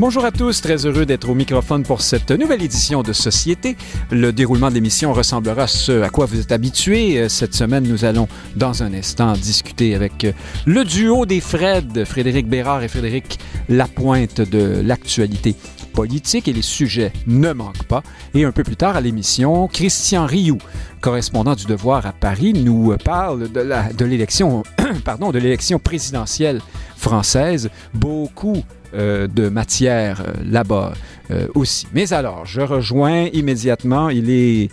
Bonjour à tous, très heureux d'être au microphone pour cette nouvelle édition de Société. Le déroulement de l'émission ressemblera à ce à quoi vous êtes habitués. Cette semaine, nous allons dans un instant discuter avec le duo des Fred, Frédéric Bérard et Frédéric Lapointe de l'actualité politique et les sujets ne manquent pas. Et un peu plus tard à l'émission, Christian Rioux, correspondant du Devoir à Paris, nous parle de l'élection de l'élection présidentielle française. Beaucoup euh, de matière euh, là-bas euh, aussi. Mais alors, je rejoins immédiatement, il est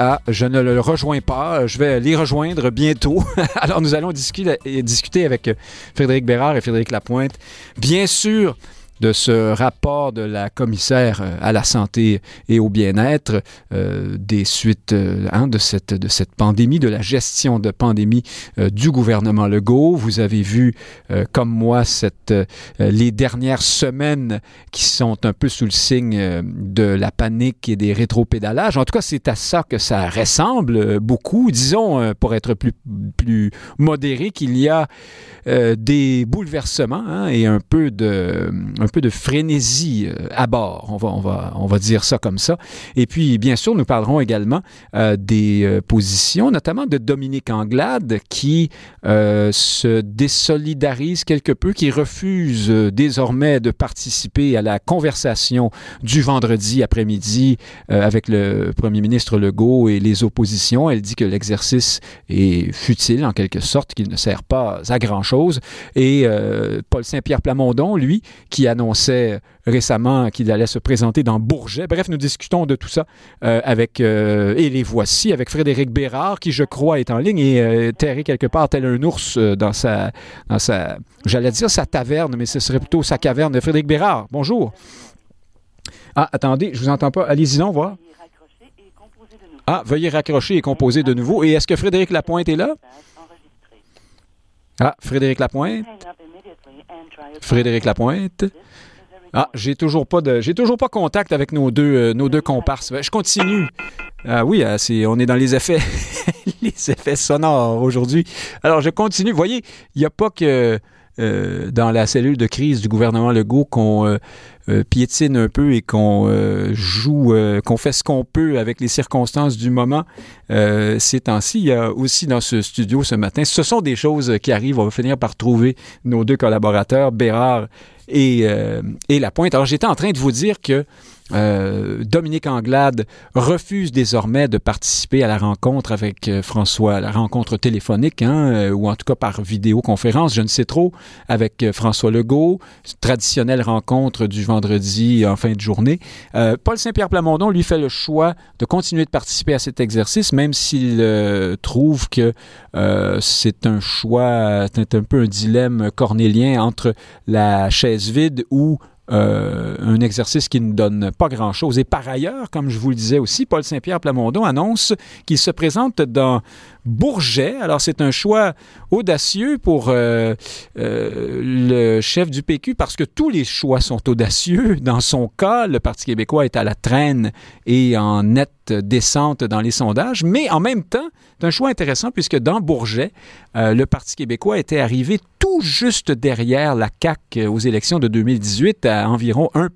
ah, je ne le rejoins pas. Je vais les rejoindre bientôt. Alors, nous allons discuter, discuter avec Frédéric Bérard et Frédéric Lapointe. Bien sûr, de ce rapport de la commissaire euh, à la santé et au bien-être euh, des suites euh, hein, de, cette, de cette pandémie, de la gestion de pandémie du gouvernement Legault. Vous avez vu, comme moi, cette, les dernières semaines qui sont un peu sous le signe de la panique et des rétropédalages. En tout cas, c'est à ça que ça ressemble beaucoup. Disons, pour être plus, plus modéré, qu'il y a des bouleversements hein, et un peu de peu de frénésie euh, à bord, on va, on, va, on va dire ça comme ça. Et puis, bien sûr, nous parlerons également euh, des euh, positions, notamment de Dominique Anglade, qui se désolidarise quelque peu, qui refuse désormais de participer à la conversation du vendredi après-midi avec le premier ministre Legault et les oppositions. Elle dit que l'exercice est futile, en quelque sorte, qu'il ne sert pas à grand-chose. Et Paul Saint-Pierre Plamondon, lui, qui a annonçait récemment qu'il allait se présenter dans Bourget. Bref, nous discutons de tout ça euh, avec, euh, et les voici, avec Frédéric Bérard, qui, je crois, est en ligne et euh, terré quelque part tel un ours dans sa, dans sa j'allais dire sa taverne, mais ce serait plutôt sa caverne de Frédéric Bérard. Bonjour. Ah, attendez, je vous entends pas. Allez-y, on voit. Ah, veuillez raccrocher et composer de nouveau. Et est-ce que Frédéric Lapointe est là? Ah, Frédéric Lapointe? Frédéric Lapointe. Ah, j'ai toujours pas de, j'ai toujours pas contact avec nos deux, euh, nos deux comparses. Ben, je continue. Ah oui, ah, on est dans les effets, les effets sonores aujourd'hui. Alors je continue. Vous voyez, il n'y a pas que euh, dans la cellule de crise du gouvernement Legault qu'on euh, euh, piétine un peu et qu'on joue, qu'on fait ce qu'on peut avec les circonstances du moment ces temps-ci. Il y a aussi dans ce studio ce matin, ce sont des choses qui arrivent. On va finir par trouver nos deux collaborateurs, Bérard et, et Lapointe. Alors j'étais en train de vous dire que euh, Dominique Anglade refuse désormais de participer à la rencontre avec euh, François, la rencontre téléphonique, hein, euh, ou en tout cas par vidéoconférence, je ne sais trop, avec François Legault, traditionnelle rencontre du vendredi en fin de journée. Paul Saint-Pierre Plamondon, lui, fait le choix de continuer de participer à cet exercice, même s'il trouve que c'est un choix, c'est un peu un dilemme cornélien entre la chaise vide ou euh, un exercice qui ne donne pas grand-chose. Et par ailleurs, comme je vous le disais aussi, Paul Saint-Pierre Plamondon annonce qu'il se présente dans Bourget. Alors, c'est un choix audacieux pour euh, euh, le chef du PQ parce que tous les choix sont audacieux. Dans son cas, le Parti québécois est à la traîne et en nette descente dans les sondages, mais en même temps, c'est un choix intéressant puisque dans Bourget, euh, le Parti québécois était arrivé tout juste derrière la CAQ aux élections de 2018 à environ 1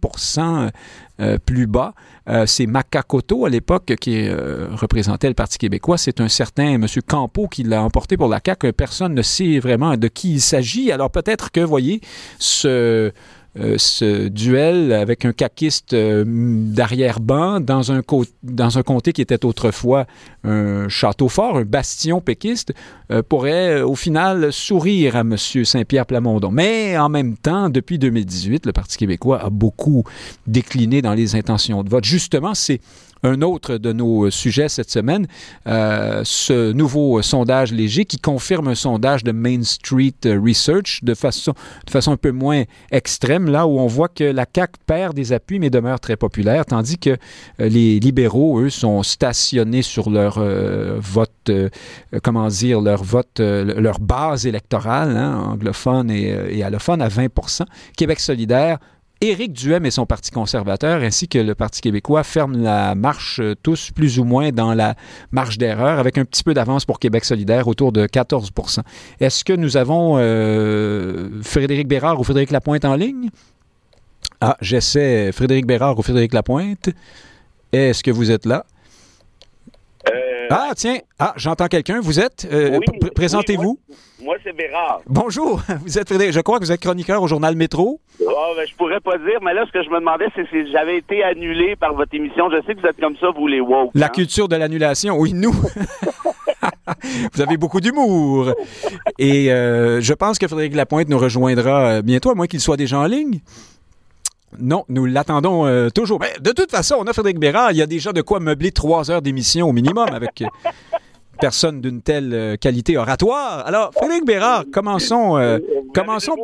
euh, plus bas. Euh, c'est Macacoto à l'époque qui euh, représentait le Parti québécois. C'est un certain M. Campo qui l'a emporté pour la CAQ. Personne ne sait vraiment de qui il s'agit. Alors peut-être que, voyez, ce euh, ce duel avec un caquiste euh, d'arrière-ban dans un, dans un comté qui était autrefois un château fort, un bastion péquiste, euh, pourrait au final sourire à M. Saint-Pierre Plamondon. Mais en même temps, depuis 2018, le Parti québécois a beaucoup décliné dans les intentions de vote. Justement, c'est un autre de nos sujets cette semaine, ce nouveau sondage léger qui confirme un sondage de Main Street Research de façon, de façon un peu moins extrême, là où on voit que la CAQ perd des appuis mais demeure très populaire, tandis que les libéraux, eux, sont stationnés sur leur vote, comment dire, leur vote, leur base électorale, hein, anglophone et, et allophone, à 20% Québec solidaire Éric Duhem et son Parti conservateur, ainsi que le Parti québécois, ferment la marche euh, tous plus ou moins dans la marge d'erreur, avec un petit peu d'avance pour Québec solidaire, autour de 14% Est-ce que nous avons euh, Frédéric Bérard ou Frédéric Lapointe en ligne? Ah, j'essaie Frédéric Bérard ou Frédéric Lapointe. Est-ce que vous êtes là? Euh, ah, tiens, ah, j'entends quelqu'un. Vous êtes? Présentez-vous. moi, c'est Bérard. Bonjour, vous êtes Je crois que vous êtes chroniqueur au journal Métro. Oh, ben, je pourrais pas dire, mais là, ce que je me demandais, c'est si j'avais été annulé par votre émission. Je sais que vous êtes comme ça, vous les woke. La hein. culture de l'annulation, oui, nous. vous avez beaucoup d'humour. Et euh, je pense que Frédéric Lapointe nous rejoindra euh, bientôt, à moins qu'il soit déjà en ligne. Non, nous l'attendons euh, toujours. Mais de toute façon, on a Frédéric Bérard. Il y a déjà de quoi meubler trois heures d'émission au minimum avec personne d'une telle euh, qualité oratoire. Alors, Frédéric Bérard, commençons. Euh, commençons.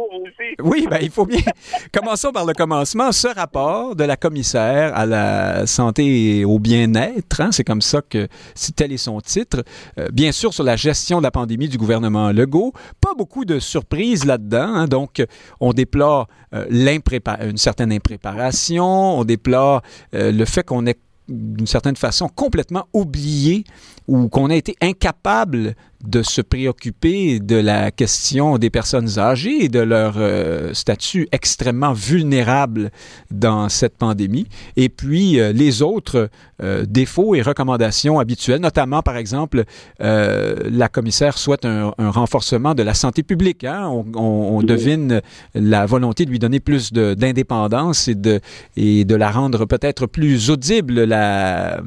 Oui, ben, il faut bien. commençons par le commencement. Ce rapport de la commissaire à la santé et au bien-être, hein, c'est comme ça que tel est son titre. Euh, bien sûr, sur la gestion de la pandémie du gouvernement Legault. Pas beaucoup de surprises là-dedans. Hein, donc, on déplore une certaine impréparation. On déplore le fait qu'on ait d'une certaine façon complètement oublié ou qu'on a été incapable de se préoccuper de la question des personnes âgées et de leur euh, statut extrêmement vulnérable dans cette pandémie. Et puis euh, les autres euh, défauts et recommandations habituelles, notamment par exemple, la commissaire souhaite un, renforcement de la santé publique. Hein? On, on, devine la volonté de lui donner plus d'indépendance et de, et de la rendre peut-être plus audible, la,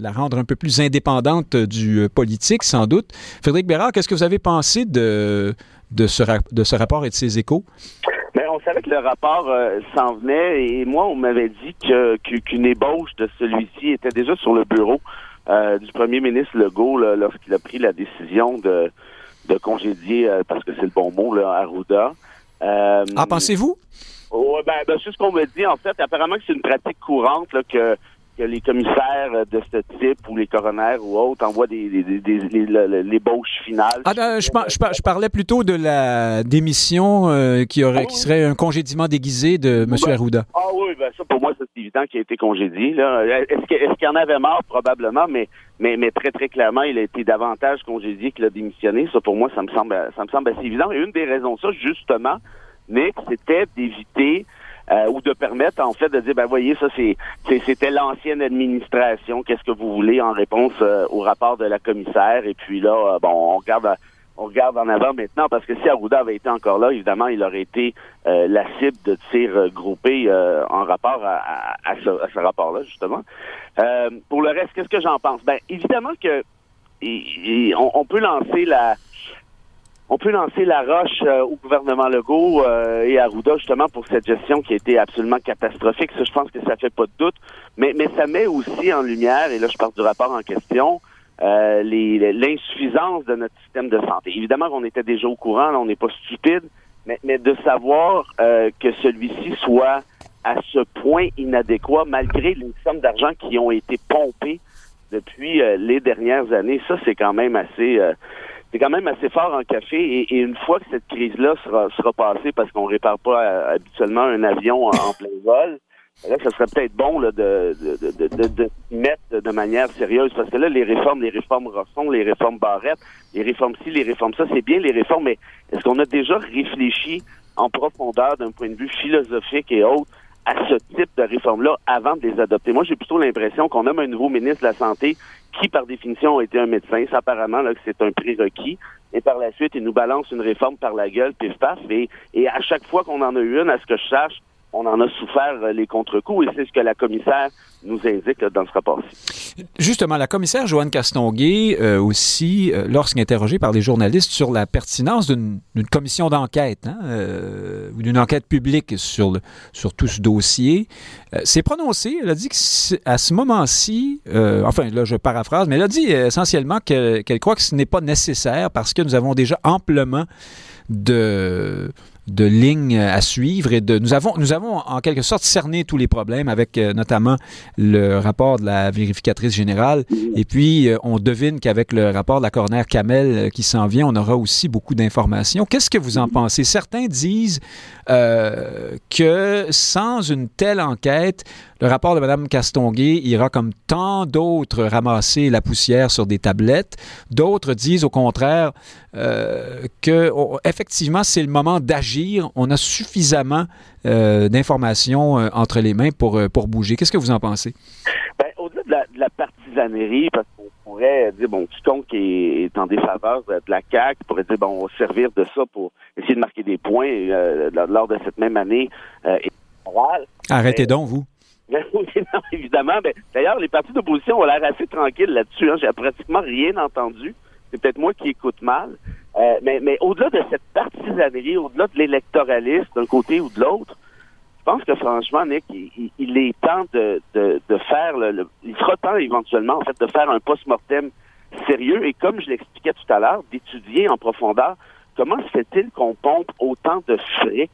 la rendre un peu plus indépendante du politique sans doute. Frédéric Bérard, qu'est-ce que vous avez pensé de, de, ce, de ce rapport et de ses échos? Bien, on savait que le rapport euh, s'en venait et moi, on m'avait dit que, qu'une ébauche de celui-ci était déjà sur le bureau euh, du premier ministre Legault lorsqu'il a pris la décision de, de congédier, euh, parce que c'est le bon mot, là, Arruda. ah, pensez-vous? Oui, ben, ben, c'est ce qu'on me dit. En fait, apparemment que c'est une pratique courante là, que que les commissaires de ce type ou les coronaires ou autres envoient des, des, des, les bauches finales. Ah, ben, je, je, parlais plutôt de la démission euh, qui aurait qui serait un congédiement déguisé de M. Ben, Arruda. Ah oui, ben ça pour moi c'est évident qu'il a été congédié. Est-ce qu'il est y en avait marre? Probablement, mais, mais mais très très clairement il a été davantage congédié qu'il a démissionné. Ça pour moi ça me semble ça me semble assez évident. Et une des raisons ça justement, Nick, c'était d'éviter euh, ou de permettre en fait de dire ben voyez ça c'est c'était l'ancienne administration qu'est-ce que vous voulez en réponse euh, au rapport de la commissaire? Et puis là euh, bon on regarde on regarde en avant maintenant parce que si Arruda avait été encore là, évidemment, il aurait été la cible de tirs groupés en rapport à, à, ce, ce rapport-là, justement. pour le reste, qu'est-ce que j'en pense? Ben, évidemment que on, peut lancer la, on peut lancer la roche euh, au gouvernement Legault euh, et à Arruda justement pour cette gestion qui a été absolument catastrophique. Ça, je pense que ça fait pas de doute. Mais, ça met aussi en lumière, et là je parle du rapport en question, euh, l'insuffisance de notre système de santé. Évidemment qu'on était déjà au courant, on n'est pas stupide, mais, mais de savoir que celui-ci soit à ce point inadéquat, malgré les sommes d'argent qui ont été pompées depuis les dernières années, ça c'est quand même assez c'est quand même assez fort en café. Et, une fois que cette crise-là sera, sera passée, parce qu'on répare pas euh, habituellement un avion en, plein vol, là, ça serait peut-être bon là, de, de, de, de, mettre de manière sérieuse, parce que là, les réformes, les réformes Rosson, les réformes Barrette, les réformes ci, les réformes ça, c'est bien les réformes, mais est-ce qu'on a déjà réfléchi en profondeur d'un point de vue philosophique et autre à ce type de réforme-là avant de les adopter. Moi, j'ai plutôt l'impression qu'on nomme un nouveau ministre de la Santé qui, par définition, a été un médecin. C'est apparemment là, que c'est un prérequis. Et par la suite, il nous balance une réforme par la gueule, pif paf. Et, et à chaque fois qu'on en a eu une, à ce que je sache, on en a souffert euh, les contre-coups. Et c'est ce que la commissaire nous indique dans ce rapport-ci. Justement, la commissaire Joanne Castonguay euh, aussi, euh, lorsqu'interrogée par des journalistes sur la pertinence d'une commission d'enquête hein, ou d'une enquête publique sur, sur tout ce dossier, s'est prononcée. Elle a dit qu'à ce moment-ci, enfin là je paraphrase, mais elle a dit essentiellement qu'elle croit que ce n'est pas nécessaire parce que nous avons déjà amplement de de lignes à suivre et de nous avons nous avons en quelque sorte cerné tous les problèmes avec euh, notamment le rapport de la vérificatrice générale. Et puis euh, on devine qu'avec le rapport de la coroner Kamel euh, qui s'en vient on aura aussi beaucoup d'informations. Qu'est-ce que vous en pensez? Certains disent que sans une telle enquête le rapport de Mme Castonguay ira comme tant d'autres ramasser la poussière sur des tablettes. D'autres disent au contraire euh, que effectivement c'est le moment d'agir. On a suffisamment euh, d'informations euh, entre les mains pour, pour bouger. Qu'est-ce que vous en pensez? Ben, au-delà de la, de la, partisanerie, parce qu'on pourrait dire, bon, quiconque est, est en défaveur de, la CAQ pourrait dire, bon, on va servir de ça pour essayer de marquer des points lors de cette même année. Arrêtez donc, vous. évidemment. Ben, D'ailleurs, les partis d'opposition ont l'air assez tranquilles là-dessus. Hein. J'ai pratiquement rien entendu. C'est peut-être moi qui écoute mal. Euh, mais, mais au-delà de cette partisanerie, au-delà de l'électoralisme d'un côté ou de l'autre, je pense que franchement, Nick, il, est temps de, de, de faire le, Il sera temps éventuellement, en fait, de faire un post-mortem sérieux et comme je l'expliquais tout à l'heure, d'étudier en profondeur comment se fait-il qu'on pompe autant de fric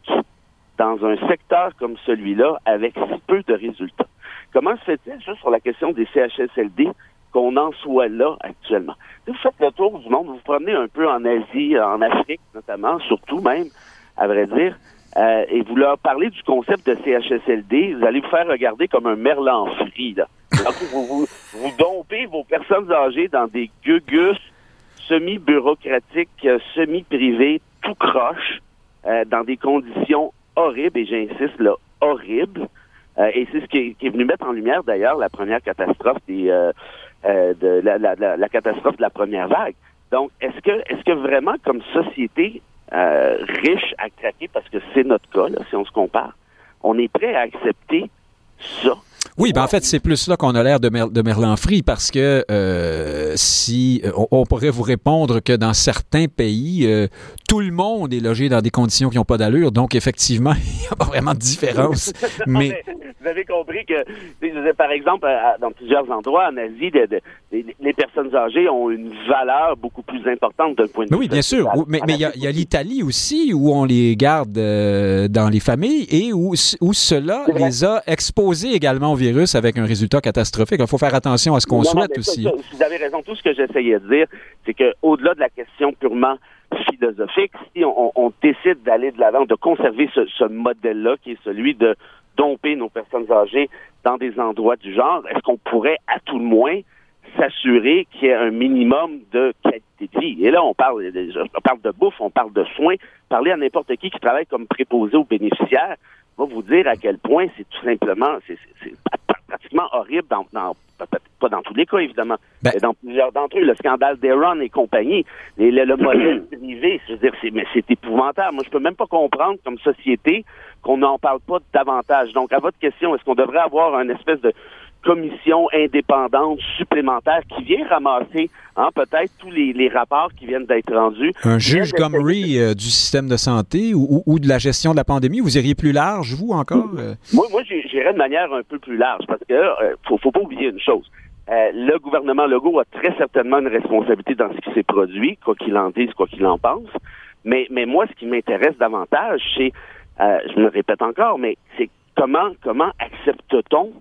dans un secteur comme celui-là avec si peu de résultats. Comment se fait-il, juste sur la question des CHSLD, qu'on en soit là actuellement? Vous faites le tour du monde, vous, vous promenez un peu en Asie, en Afrique notamment, surtout même, à vrai dire, euh, et vous leur parlez du concept de CHSLD, vous allez vous faire regarder comme un merlan frit. Là. vous, vous, dompez vos personnes âgées dans des gugus semi-bureaucratiques, semi-privés, tout croche, euh, dans des conditions horrible, et j'insiste là, horrible. Euh, et c'est ce qui est, venu mettre en lumière d'ailleurs la première catastrophe des euh, euh, de la, la, la, catastrophe de la première vague. Donc, est-ce que est-ce que vraiment comme société riche à craquer, parce que c'est notre cas, là, si on se compare, on est prêt à accepter ça? Oui, ben en fait, c'est plus là qu'on a l'air de, de Merlin Free parce que euh, si on, pourrait vous répondre que dans certains pays, euh, tout le monde est logé dans des conditions qui n'ont pas d'allure, donc effectivement, il n'y a pas vraiment de différence. mais... Vous avez compris que, par exemple, dans plusieurs endroits en Asie, les personnes âgées ont une valeur beaucoup plus importante d'un point de vue. Oui, bien sûr. Mais il y a, l'Italie aussi où on les garde euh, dans les familles et où, où cela les a exposés également au virus avec un résultat catastrophique. Il faut faire attention à ce qu'on souhaite aussi. vous avez raison. Tout ce que j'essayais de dire, c'est qu'au-delà de la question purement philosophique, si on, décide d'aller de l'avant, de conserver ce, modèle-là, qui est celui de domper nos personnes âgées dans des endroits du genre, est-ce qu'on pourrait, à tout le moins, s'assurer qu'il y ait un minimum de qualité de vie. Et là, on parle, on parle de bouffe, on parle de soins. Parler à n'importe qui qui travaille comme préposé aux bénéficiaires, va vous dire à quel point c'est tout simplement, c'est pratiquement horrible dans, pas dans tous les cas, évidemment, ben mais dans plusieurs d'entre eux. Le scandale d'Aaron et compagnie, le, le modèle privé, je veux dire, c'est, mais c'est épouvantable. Moi, je peux même pas comprendre, comme société, qu'on n'en parle pas davantage. Donc, à votre question, est-ce qu'on devrait avoir un espèce de commission indépendante supplémentaire qui vient ramasser hein, peut-être tous les, les, rapports qui viennent d'être rendus. Un juge Gomery euh, du système de santé ou, ou, de la gestion de la pandémie, vous iriez plus large, vous encore? Euh? Moi, moi j'irais de manière un peu plus large parce que euh, faut, faut pas oublier une chose. le gouvernement Legault a très certainement une responsabilité dans ce qui s'est produit, quoi qu'il en dise, quoi qu'il en pense. Mais, mais moi, ce qui m'intéresse davantage, c'est, je me répète encore, mais c'est comment, comment accepte-t-on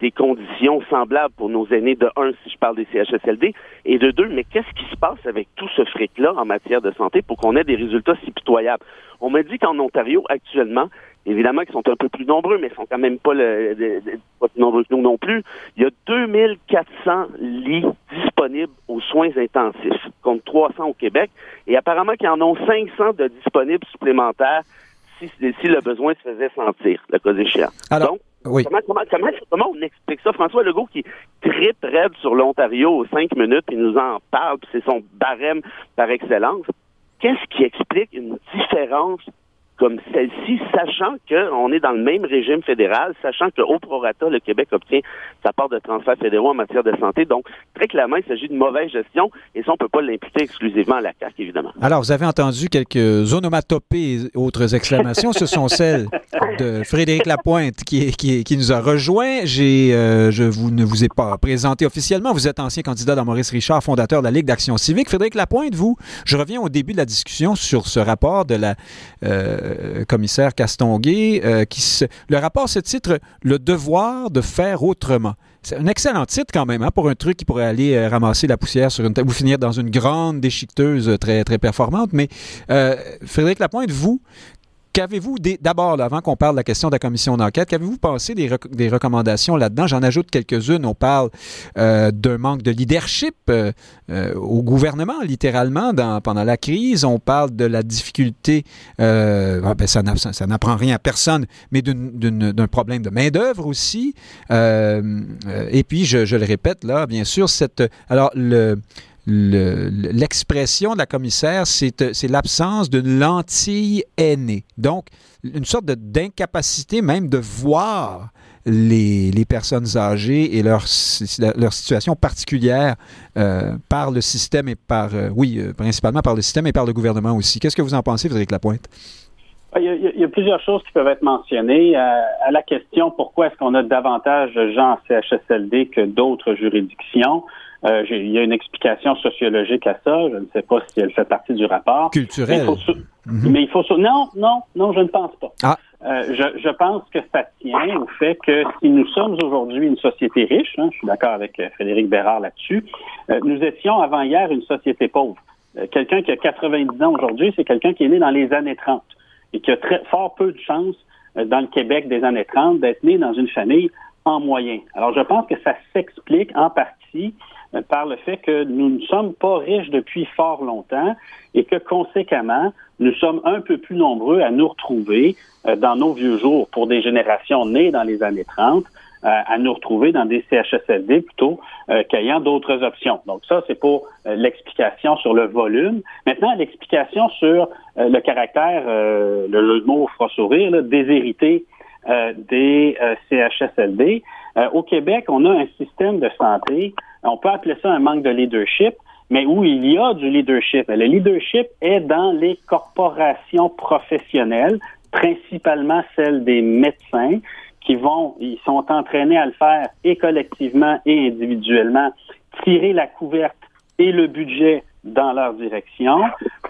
des conditions semblables pour nos aînés, de un, si je parle des CHSLD, et de deux, mais qu'est-ce qui se passe avec tout ce fric-là en matière de santé pour qu'on ait des résultats si pitoyables? On m'a dit qu'en Ontario, actuellement, évidemment qu'ils sont un peu plus nombreux, mais ils sont quand même pas, le, pas plus nombreux que nous non plus, il y a 2400 lits disponibles aux soins intensifs, contre 300 au Québec, et apparemment qu'ils en ont 500 de disponibles supplémentaires si, si le besoin se faisait sentir, le cas échéant. Alors, Comment, comment, comment, on explique ça? François Legault qui tripe raide sur l'Ontario aux cinq minutes, il nous en parle, c'est son barème par excellence. Qu'est-ce qui explique une différence comme celle-ci, sachant qu'on est dans le même régime fédéral, sachant que au prorata, le Québec obtient sa part de transferts fédéraux en matière de santé. Donc, très clairement, il s'agit de mauvaise gestion et ça, on peut pas l'imputer exclusivement à la CAQ, évidemment. Alors, vous avez entendu quelques onomatopées et autres exclamations. Ce sont celles de Frédéric Lapointe qui, qui, nous a rejoint. Euh, je vous, ne vous ai pas présenté officiellement. Vous êtes ancien candidat dans Maurice Richard, fondateur de la Ligue d'action civique. Frédéric Lapointe, vous, je reviens au début de la discussion sur ce rapport de la euh, commissaire Castonguay. Euh, qui se, le rapport se titre Le devoir de faire autrement. C'est un excellent titre quand même hein, pour un truc qui pourrait aller euh, ramasser la poussière sur une table ou finir dans une grande déchiqueteuse très, très performante. Mais euh, Frédéric Lapointe, vous, Qu'avez-vous, d'abord, avant qu'on parle de la question de la commission d'enquête, qu'avez-vous pensé des, rec des recommandations là-dedans? J'en ajoute quelques-unes. On parle euh, d'un manque de leadership euh, euh, au gouvernement, littéralement, pendant la crise. On parle de la difficulté, ah, ben ça n'apprend rien à personne, mais d'un problème de main-d'œuvre aussi. Et puis, je, je, le répète, là, bien sûr, cette. Alors, le l'expression de la commissaire, c'est l'absence d'une lentille aînée. Donc, une sorte d'incapacité même de voir les, personnes âgées et leur, situation particulière euh, par le système et par, euh, oui, euh, principalement par le système et par le gouvernement aussi. Qu'est-ce que vous en pensez, Frédéric Lapointe? Il y, a, il y, a, plusieurs choses qui peuvent être mentionnées. À, à la question pourquoi est-ce qu'on a davantage de gens en CHSLD que d'autres juridictions, euh, il y a une explication sociologique à ça. Je ne sais pas si elle fait partie du rapport. Culturel. Mais il faut, mm -hmm. non, non, non, je ne pense pas. Ah. Euh, je, je, pense que ça tient au fait que si nous sommes aujourd'hui une société riche, hein, je suis d'accord avec euh, Frédéric Bérard là-dessus, euh, nous étions avant hier une société pauvre. Euh, quelqu'un qui a 90 ans aujourd'hui, c'est quelqu'un qui est né dans les années 30 et qui a très fort peu de chance dans le Québec des années 30 d'être né dans une famille en moyen. Alors je pense que ça s'explique en partie par le fait que nous ne sommes pas riches depuis fort longtemps et que conséquemment, nous sommes un peu plus nombreux à nous retrouver euh, dans nos vieux jours pour des générations nées dans les années 30 euh, à nous retrouver dans des CHSLD plutôt euh, qu'ayant d'autres options. Donc ça, c'est pour euh, l'explication sur le volume. Maintenant, l'explication sur euh, le caractère, le mots fera sourire, là, déshérité des CHSLD. Au Québec, on a un système de santé on peut appeler ça un manque de leadership, mais où il y a du leadership. Le leadership est dans les corporations professionnelles, principalement celles des médecins, qui vont, ils sont entraînés à le faire et collectivement et individuellement, tirer la couverte et le budget dans leur direction.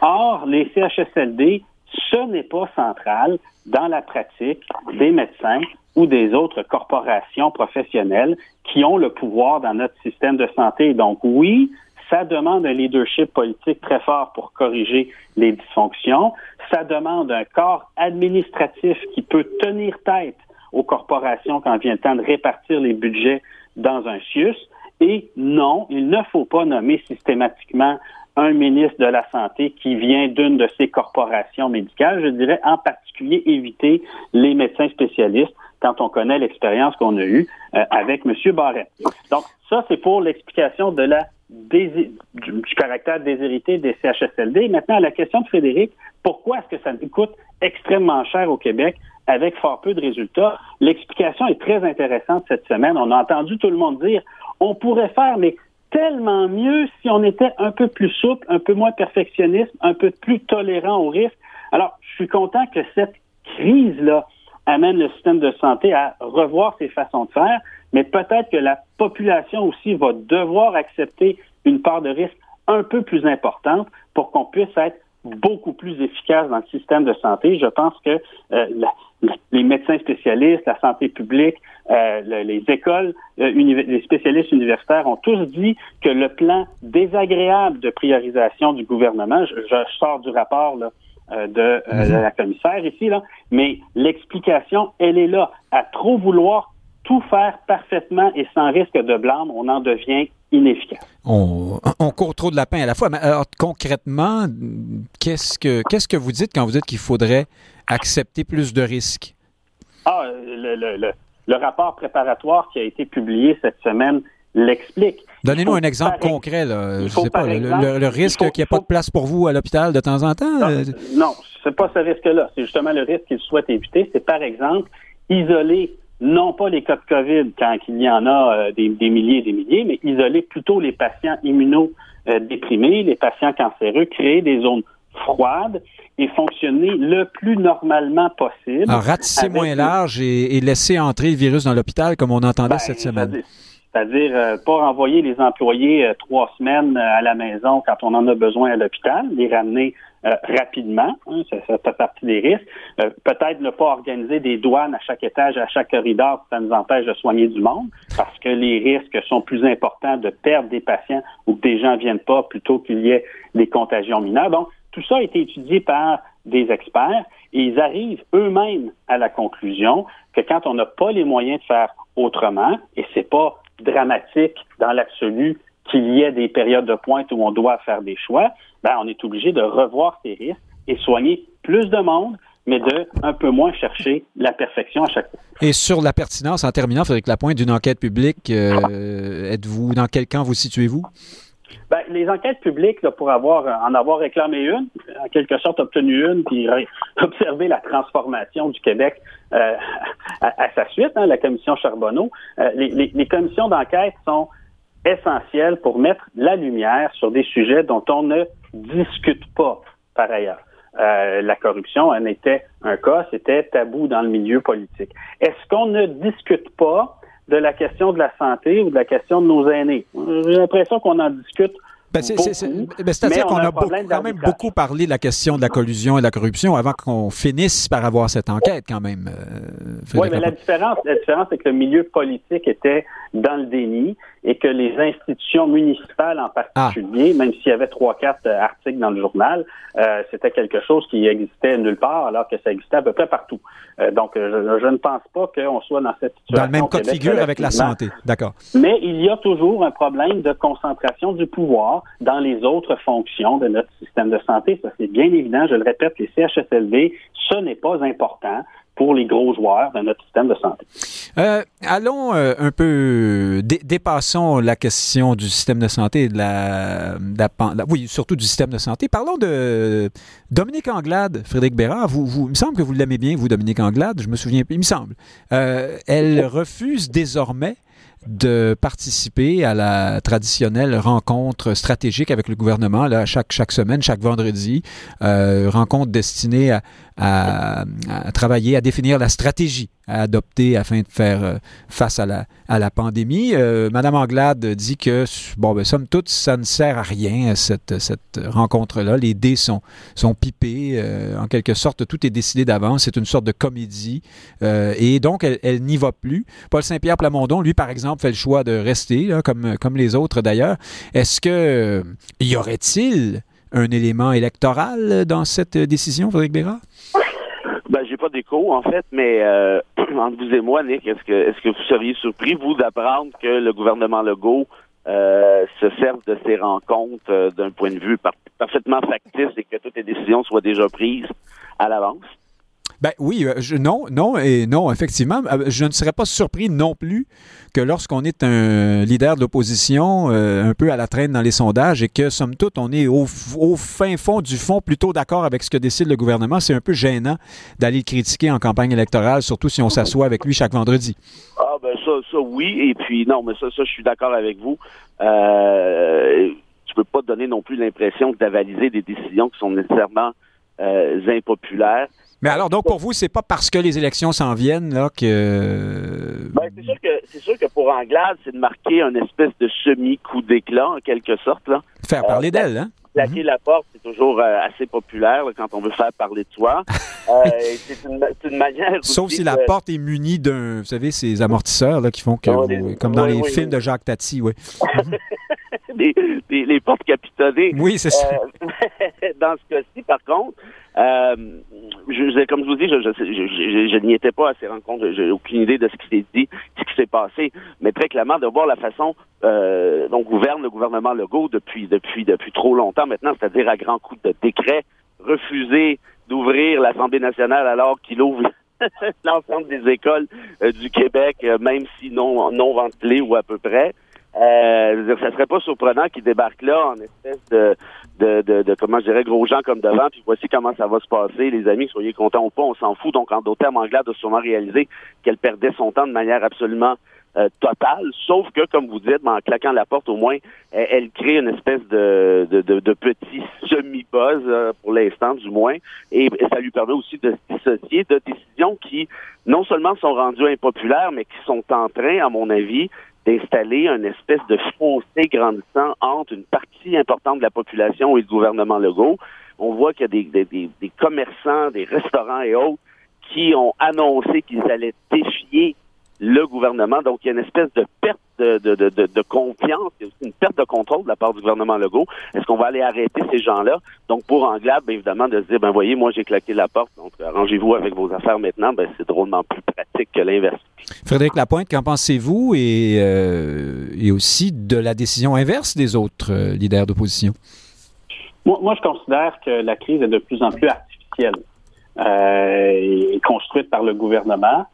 Or, les CHSLD, ce n'est pas central dans la pratique des médecins ou des autres corporations professionnelles qui ont le pouvoir dans notre système de santé. Donc oui, ça demande un leadership politique très fort pour corriger les dysfonctions. Ça demande un corps administratif qui peut tenir tête aux corporations quand vient le temps de répartir les budgets dans un CIUS. Et non, il ne faut pas nommer systématiquement un ministre de la Santé qui vient d'une de ces corporations médicales. Je dirais en particulier éviter les médecins spécialistes quand on connaît l'expérience qu'on a eue euh, avec M. Barrett. Donc, ça, c'est pour l'explication du, du, caractère déshérité des CHSLD. Maintenant, la question de Frédéric, pourquoi est-ce que ça coûte extrêmement cher au Québec avec fort peu de résultats? L'explication est très intéressante cette semaine. On a entendu tout le monde dire, on pourrait faire, mais tellement mieux si on était un peu plus souple, un peu moins perfectionniste, un peu plus tolérant au risque. Alors, je suis content que cette crise-là amène le système de santé à revoir ses façons de faire, mais peut-être que la population aussi va devoir accepter une part de risque un peu plus importante pour qu'on puisse être beaucoup plus efficace dans le système de santé. Je pense que euh, la, les médecins spécialistes, la santé publique, euh, les écoles, euh, les spécialistes universitaires ont tous dit que le plan désagréable de priorisation du gouvernement, je, je sors du rapport là, euh, de, euh, de, la commissaire ici, là, mais l'explication, elle est là. À trop vouloir tout faire parfaitement et sans risque de blâme, on en devient inefficace. On, on court trop de lapin à la fois. Mais alors, concrètement, qu'est-ce que qu'est-ce que vous dites quand vous dites qu'il faudrait accepter plus de risques? Ah, le, le, le, le rapport préparatoire qui a été publié cette semaine l'explique. Donnez-nous un exemple par, concret. Là. Je sais pas, exemple, le, le, risque qu'il n'y ait pas de place pour vous à l'hôpital de temps en temps? Non, euh... non c'est pas ce risque-là. C'est justement le risque qu'il souhaite éviter. C'est par exemple isoler non pas les cas de COVID quand il y en a euh, des, milliers et des milliers, mais isoler plutôt les patients immunodéprimés, les patients cancéreux, créer des zones froides et fonctionner le plus normalement possible. Alors, ratisser moins large et, laisser entrer le virus dans l'hôpital comme on entendait ben, cette semaine. C'est-à-dire euh, pas renvoyer les employés euh, trois semaines à la maison quand on en a besoin à l'hôpital, les ramener euh, rapidement, hein, ça, fait partie des risques. Euh, peut-être ne pas organiser des douanes à chaque étage, à chaque corridor, ça nous empêche de soigner du monde, parce que les risques sont plus importants de perdre des patients ou que des gens viennent pas plutôt qu'il y ait des contagions mineures. Donc, tout ça a été étudié par des experts et ils arrivent eux-mêmes à la conclusion que quand on n'a pas les moyens de faire autrement, et c'est pas dramatique dans l'absolu qu'il y ait des périodes de pointe où on doit faire des choix, ben, on est obligé de revoir ces risques et soigner plus de monde, mais de un peu moins chercher la perfection à chaque fois. Et sur la pertinence, en terminant, Frédéric Lapointe, d'une enquête publique, euh, êtes-vous dans quel camp vous situez-vous? Ben, les enquêtes publiques, pour avoir en avoir réclamé une, en quelque sorte obtenu une, puis observer la transformation du Québec euh, à, sa suite, hein, la commission Charbonneau, euh, les, commissions d'enquête sont essentielles pour mettre la lumière sur des sujets dont on ne discute pas par ailleurs. Euh, la corruption en était un cas, c'était tabou dans le milieu politique. Est-ce qu'on ne discute pas de la question de la santé ou de la question de nos aînés? J'ai l'impression qu'on en discute ben, C'est-à-dire qu'on a, quand même beaucoup parlé de la question de la collusion et de la corruption avant qu'on finisse par avoir cette enquête quand même. Euh, oui, mais la différence, la différence, c'est que le milieu politique était dans le déni et que les institutions municipales en particulier, ah. même s'il y avait trois, quatre euh, articles dans le journal, euh, c'était quelque chose qui existait nulle part alors que ça existait à peu près partout. Euh, donc, je, ne pense pas qu'on soit dans cette situation. Dans le même cas de figure avec la santé, d'accord. Mais il y a toujours un problème de concentration du pouvoir dans les autres fonctions de notre système de santé. Ça, c'est bien évident. Je le répète, les CHSLD, ce n'est pas important pour les gros joueurs de notre système de santé. Euh, allons euh, un peu, dépassons la question du système de santé, de la, oui, surtout du système de santé. Parlons de Dominique Anglade, Frédéric Bérard. Vous, vous, il me semble que vous l'aimez bien, vous, Dominique Anglade. Je me souviens, il me semble. Euh, elle refuse désormais de participer à la traditionnelle rencontre stratégique avec le gouvernement, là, chaque, chaque semaine, chaque vendredi, euh, rencontre destinée à, à, travailler, à définir la stratégie à adopter afin de faire euh, face à la, à la pandémie. Euh, Madame Anglade dit que, bon, ben, somme toute, ça ne sert à rien, cette, cette rencontre-là. Les dés sont, sont pipés. Euh, en quelque sorte, tout est décidé d'avance. C'est une sorte de comédie. et donc, elle, n'y va plus. Paul Saint-Pierre Plamondon, lui, par exemple, fait le choix de rester, comme, comme les autres d'ailleurs. Est-ce que y aurait-il un élément électoral dans cette décision, Frédéric Bérard? Ben, j'ai pas d'écho, en fait, mais euh, entre vous et moi, Nick, est-ce que est-ce que vous seriez surpris, vous, d'apprendre que le gouvernement Legault euh, se serve de ces rencontres euh, d'un point de vue parfaitement factice et que toutes les décisions soient déjà prises à l'avance? Ben oui, euh, non, non et non, effectivement. Euh, je ne serais pas surpris non plus que lorsqu'on est un leader de l'opposition, euh, un peu à la traîne dans les sondages, et que, somme toute, on est au, fin fond du fond plutôt d'accord avec ce que décide le gouvernement, c'est un peu gênant d'aller le critiquer en campagne électorale, surtout si on s'assoit avec lui chaque vendredi. Ah ben ça, ça oui, et puis non, mais ça, ça je suis d'accord avec vous. Euh, tu peux pas donner non plus l'impression d'avaliser des décisions qui sont nécessairement impopulaires. Mais alors, donc, pour vous, c'est pas parce que les élections s'en viennent là que. Ben, c'est sûr que c'est sûr que pour Anglade, c'est de marquer un espèce de semi-coup d'éclat, en quelque sorte. Là. Faire parler euh, d'elle, hein? Claquer mhm. la porte, c'est toujours euh, assez populaire quand on veut faire parler de soi. Euh, c'est une, manière. Sauf si la porte est munie d'un, vous savez, ces amortisseurs là, qui font que, comme dans les films de Jacques Tati, oui. les, les, portes capitonnées. Oui, c'est ça. dans ce cas-ci, par contre, euh, je, comme je vous dis, je, je, n'y étais pas à ces rencontres. J'ai aucune idée de ce qui s'est dit, ce qui s'est passé. Mais très clairement, de voir la façon euh, dont gouverne le gouvernement Legault depuis, depuis, depuis trop longtemps maintenant, c'est-à-dire à grands coups de décret, refuser d'ouvrir l'Assemblée nationale alors qu'il ouvre l'ensemble des écoles euh, du Québec, euh, même si non, non ventilées ou à peu près. Euh, ça serait pas surprenant qu'il débarque là en espèce de, de, de, de, comment je dirais, gros gens comme devant, puis voici comment ça va se passer, les amis, soyez contents ou pas, on s'en fout. Donc, en d'autres termes, Anglade a sûrement réalisé qu'elle perdait son temps de manière absolument euh, totale, sauf que, comme vous dites, en claquant la porte, au moins, elle, crée une espèce de, de, de, petit semi-buzz, euh, pour l'instant du moins, et, ça lui permet aussi de se dissocier de décisions qui, non seulement sont rendues impopulaires, mais qui sont en train, à mon avis, d'installer une espèce de fossé grandissant entre une partie importante de la population et le gouvernement Legault. On voit qu'il y a des, des, des, commerçants, des restaurants et autres qui ont annoncé qu'ils allaient défier le gouvernement. Donc, il y a une espèce de perte de, de, de, de confiance, il y a aussi une perte de contrôle de la part du gouvernement Legault. Est-ce qu'on va aller arrêter ces gens-là? Donc, pour Anglade, bien évidemment, de se dire, ben voyez, moi, j'ai claqué la porte, donc arrangez-vous avec vos affaires maintenant, ben c'est drôlement plus pratique que l'inverse. Frédéric Lapointe, qu'en pensez-vous? Et, euh, et aussi de la décision inverse des autres euh, leaders d'opposition? Moi, moi, je considère que la crise est de plus en plus artificielle euh, et construite par le gouvernement.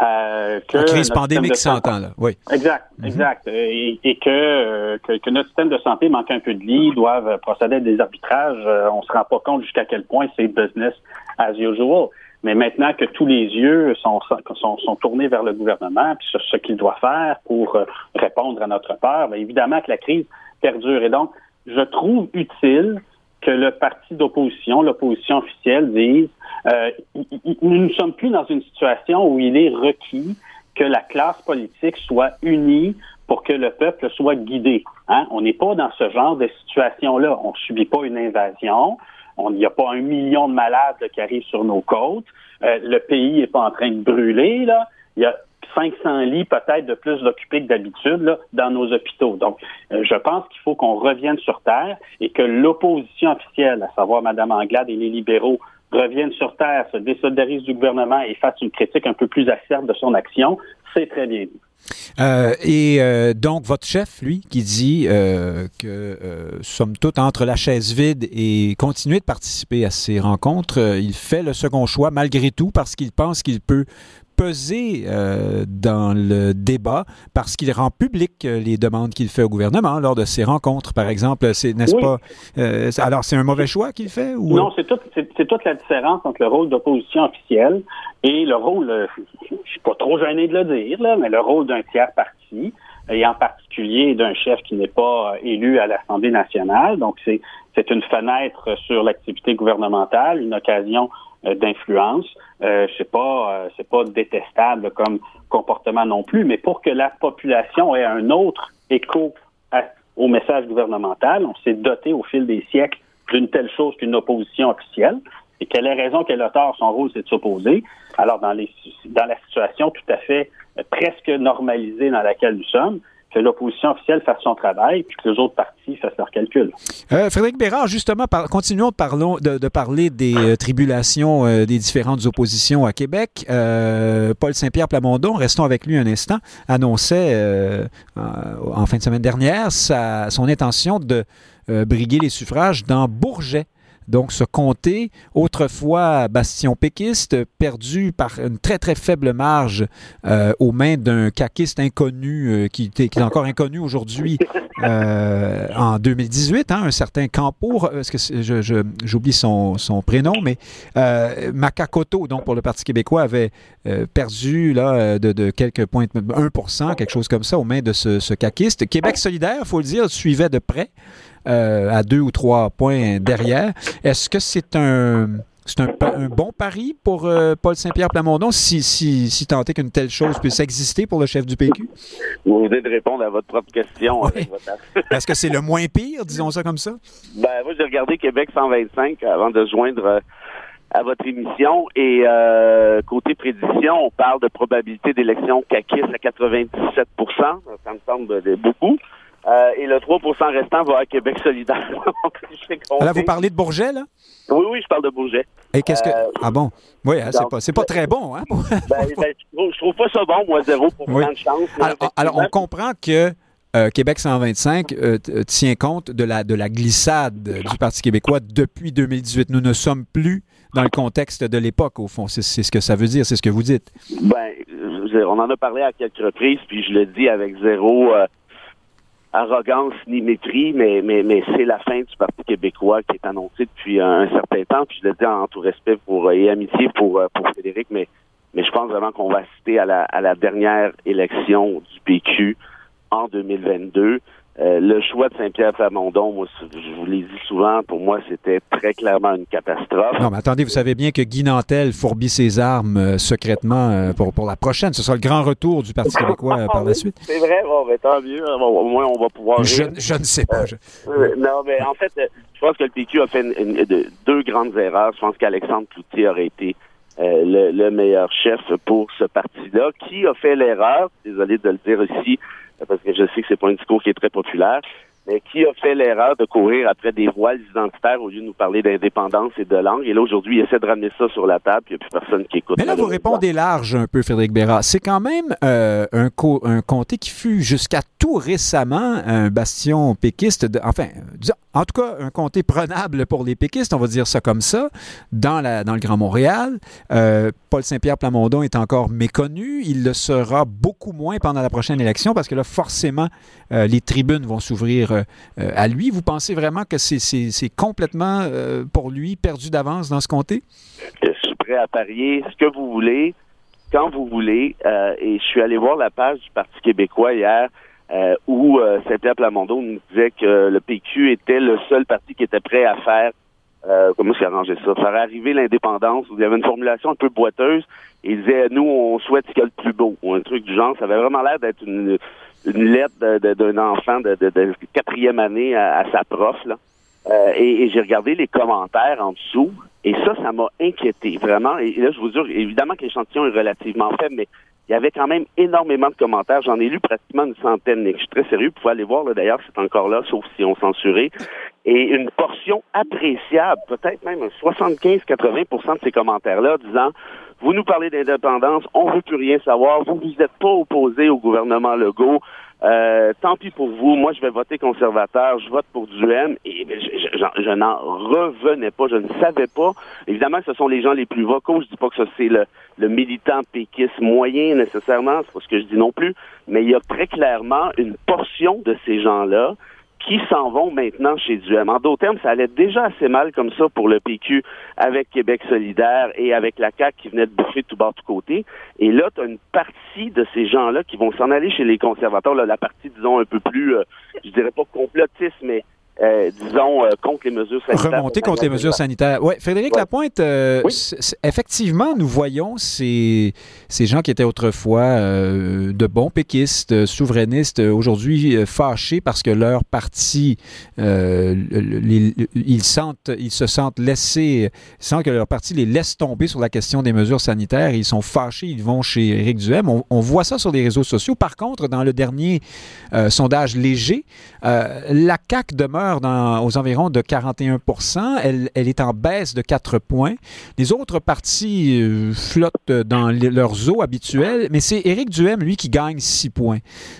Euh, que la crise pandémique s'entend, là. Oui. Exact, mhm. exact. Et, euh, que, que, notre système de santé manque un peu de lits, doivent procéder à des arbitrages. Euh, on se rend pas compte jusqu'à quel point c'est business as usual. Mais maintenant que tous les yeux sont, sont, sont tournés vers le gouvernement, puis sur ce qu'il doit faire pour euh, répondre à notre peur, bien évidemment que la crise perdure. Et donc, je trouve utile que le parti d'opposition, l'opposition officielle, dise euh, nous ne sommes plus dans une situation où il est requis que la classe politique soit unie pour que le peuple soit guidé. Hein? On n'est pas dans ce genre de situation-là. On ne subit pas une invasion. Il n'y a pas un million de malades qui arrivent sur nos côtes. Euh, le pays n'est pas en train de brûler. Là. 500 lits peut-être de plus occupés que d'habitude dans nos hôpitaux. Donc, euh, je pense qu'il faut qu'on revienne sur Terre et que l'opposition officielle, à savoir Mme Anglade et les libéraux, reviennent sur Terre, se désolidarisent du gouvernement et fassent une critique un peu plus acerbe de son action, c'est très bien. Euh, et euh, donc, votre chef, lui, qui dit euh, que, somme toute, entre la chaise vide et continuer de participer à ces rencontres, il fait le second choix malgré tout parce qu'il pense qu'il peut peser euh, dans le débat parce qu'il rend public euh, les demandes qu'il fait au gouvernement lors de ces rencontres, par exemple. C'est, n'est-ce pas? Euh, alors, c'est un mauvais choix qu'il fait? Ou... Non, c'est, c'est, toute la différence entre le rôle d'opposition officielle et le rôle, je suis pas trop gêné de le dire, là, mais le rôle d'un tiers parti et en particulier d'un chef qui n'est pas élu à l'Assemblée nationale. Donc, c'est, c'est une fenêtre sur l'activité gouvernementale, une occasion d'influence. Euh, c'est pas euh, c'est pas détestable comme comportement non plus, mais pour que la population ait un autre écho au message gouvernemental, on s'est doté au fil des siècles d'une telle chose qu'une opposition officielle. Et quelle est raison, qu'elle a tort, son rôle, c'est de s'opposer? Alors, dans, les, dans la situation tout à fait presque normalisée dans laquelle nous sommes, que l'opposition officielle fasse son travail, puis que les autres partis fassent leurs calculs. Euh, Frédéric Bérard, justement, continuons de, parler des euh, tribulations euh, des différentes oppositions à Québec. Paul Saint-Pierre Plamondon, restons avec lui un instant, annonçait en fin de semaine dernière son intention de briguer les suffrages dans Bourget. Donc, ce comté, autrefois bastion péquiste, perdu par une très, très faible marge euh, aux mains d'un caquiste inconnu, euh, qui, est encore inconnu aujourd'hui, euh, en 2018, hein, un certain Campo, j'oublie son, prénom, mais Macacoto, donc pour le Parti québécois, avait perdu là, de, de, quelques points, 1% quelque chose comme ça, aux mains de ce, ce caquiste. Québec solidaire, il faut le dire, suivait de près. Euh, à deux ou trois points derrière. Est-ce que c'est un, c'est un, bon pari pour euh, Paul Saint-Pierre Plamondon si, si, si tant est qu'une telle chose puisse exister pour le chef du PQ? Vous venez de répondre à votre propre question. Est-ce que c'est le moins pire, disons ça comme ça? Ben, moi, j'ai regardé Québec 125 avant de joindre euh, à votre émission. Et côté prédiction, on parle de probabilité d'élection caquiste à 97% Ça me semble beaucoup. Euh, et le 3 restant va à Québec solidaire. là, vous parlez de Bourget, là? Oui, oui, je parle de Bourget. Et qu'est-ce que. Euh, ah bon? Oui, hein, c'est pas, c'est pas très bon, hein? ben, ben, je, trouve, pas ça bon, moi, zéro pour oui. de chance. Alors, on comprend que. Euh, Québec 125 tient compte de la, de la glissade du Parti québécois depuis 2018. Nous ne sommes plus dans le contexte de l'époque, au fond. C'est, ce que ça veut dire, c'est ce que vous dites. Ben, on en a parlé à quelques reprises, puis je le dis avec zéro arrogance ni mépris, mais, mais, mais c'est la fin du Parti québécois qui est annoncée depuis un, certain temps. Puis je le dis en tout respect pour, et amitié pour, pour Frédéric, mais, mais je pense vraiment qu'on va assister à la, à la dernière élection du PQ en 2022. Euh, le choix de Saint-Pierre-Plamondon, moi, je vous l'ai dit souvent, pour moi, c'était très clairement une catastrophe. Non, mais attendez, vous savez bien que Guy Nantel fourbit ses armes euh, secrètement euh, pour, pour la prochaine. Ce sera le grand retour du Parti québécois par la suite. C'est vrai, bon, ben, tant mieux. Au moins, on va pouvoir. Je, je ne sais pas. non, mais en fait, je pense que le PQ a fait deux grandes erreurs. Je pense qu'Alexandre Cloutier aurait été le, le, meilleur chef pour ce parti-là. Qui a fait l'erreur, désolé de le dire ici, parce que je sais que c'est pas un discours qui est très populaire, mais qui a fait l'erreur de courir après des voiles identitaires au lieu de nous parler d'indépendance et de langue. Et là, aujourd'hui, il essaie de ramener ça sur la table, puis il n'y a plus personne qui écoute. Mais là, vous répondez large un peu, Frédéric Bérard. C'est quand même euh, un, un comté qui fut jusqu'à tout récemment un bastion péquiste, de, enfin, en tout cas, un comté prenable pour les péquistes, on va dire ça comme ça, dans, la, dans le Grand Montréal. Euh, Paul Saint-Pierre Plamondon est encore méconnu. Il le sera beaucoup moins pendant la prochaine élection parce que là, forcément, euh, les tribunes vont s'ouvrir euh, à lui. Vous pensez vraiment que c'est complètement, pour lui, perdu d'avance dans ce comté? Je suis prêt à parier ce que vous voulez, quand vous voulez. et je suis allé voir la page du Parti québécois hier euh, où euh, Saint-Pierre Plamondon nous disait que le PQ était le seul parti qui était prêt à faire, euh, comment est-ce arrangé ça, faire arriver l'indépendance. Il y avait une formulation un peu boiteuse. il disait, nous, on souhaite ce qu'il y a le plus beau, ou un truc du genre. Ça avait vraiment l'air d'être une, lettre d'un enfant de, quatrième année à, sa prof. Là. Euh, et, j'ai regardé les commentaires en dessous, et ça, ça m'a inquiété, vraiment. Et là, je vous dis, évidemment que l'échantillon est relativement faible, mais il y avait quand même énormément de commentaires. J'en ai lu pratiquement une centaine. Et je suis très sérieux. Vous pouvez aller voir, d'ailleurs, c'est encore là, sauf si on censuré. Et une portion appréciable, peut-être même 75-80% de ces commentaires-là, disant vous nous parlez d'indépendance, on veut plus rien savoir, vous vous êtes pas opposé au gouvernement Legault, euh, tant pis pour vous, moi je vais voter conservateur, je vote pour du M, et je, je, n'en revenais pas, je ne savais pas. Évidemment, ce sont les gens les plus vocaux, je dis pas que c'est le, le militant péquiste moyen nécessairement, c'est pas ce que je dis non plus, mais il y a très clairement une portion de ces gens-là qui s'en vont maintenant chez Duhem. En d'autres termes, ça allait déjà assez mal comme ça pour le PQ avec Québec solidaire et avec la CAQ qui venait de bouffer tout bas, tout côté. Et là, tu as une partie de ces gens-là qui vont s'en aller chez les conservateurs, là, la partie, disons, un peu plus, euh, je dirais pas complotiste, mais euh, disons, euh, contre les mesures sanitaires. Remonter contre les mesures sanitaires. Oui, Frédéric Lapointe, euh, effectivement, nous voyons ces, ces gens qui étaient autrefois de bons péquistes, souverainistes, aujourd'hui fâchés parce que leur parti, ils, sentent, ils se sentent laissés, sentent que leur parti les laisse tomber sur la question des mesures sanitaires. Ils sont fâchés, ils vont chez Éric Duhem. On, on, voit ça sur les réseaux sociaux. Par contre, dans le dernier sondage léger, la CAQ demeure aux environs de 41 elle, elle, est en baisse de 4 points. Les autres partis euh, flottent dans leurs eaux habituelles, mais c'est Éric Duhem, lui, qui gagne 6 points.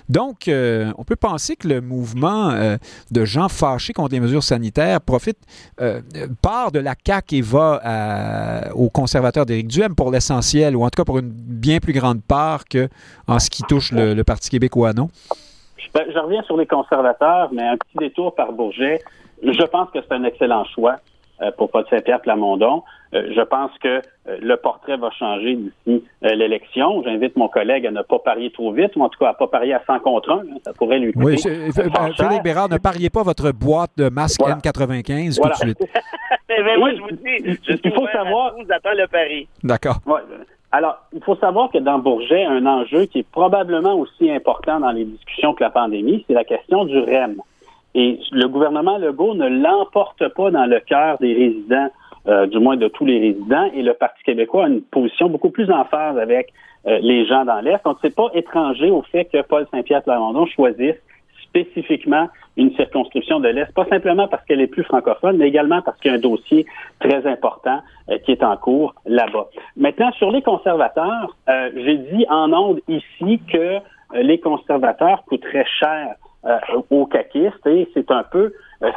Donc, euh, on peut penser que le mouvement euh, de gens fâchés contre les mesures sanitaires profite, part de la CAQ et va aux conservateurs d'Éric Duhem pour l'essentiel, ou en tout cas pour une bien plus grande part que en ce qui touche le, le Parti québécois, non? Ben, je reviens sur les conservateurs, mais un petit détour par Bourget. Je pense que c'est un excellent choix euh, pour Paul Saint-Pierre Plamondon. Euh, je pense que euh, le portrait va changer d'ici l'élection. J'invite mon collègue à ne pas parier trop vite, ou en tout cas à ne pas parier à 100 contre 1. Ça pourrait lui coûter. Oui, Frédéric Bérard, ne pariez pas votre boîte de masque N95 tout de suite. mais moi, je vous dis, je il faut savoir. Vous attend le pari. D'accord. Alors, il faut savoir que dans Bourget, un enjeu qui est probablement aussi important dans les discussions que la pandémie, c'est la question du REM. Et le gouvernement Legault ne l'emporte pas dans le cœur des résidents, euh, du moins de tous les résidents, et le Parti québécois a une position beaucoup plus en phase avec euh, les gens dans l'Est. Donc, c'est pas étranger au fait que Paul Saint-Pierre Plamondon choisisse spécifiquement une circonscription de l'Est, pas simplement parce qu'elle est plus francophone, mais également parce qu'il y a un dossier très important euh, qui est en cours là-bas. Maintenant, sur les conservateurs, euh, j'ai dit en ondes ici que euh, les conservateurs coûteraient cher aux caquistes et c'est un peu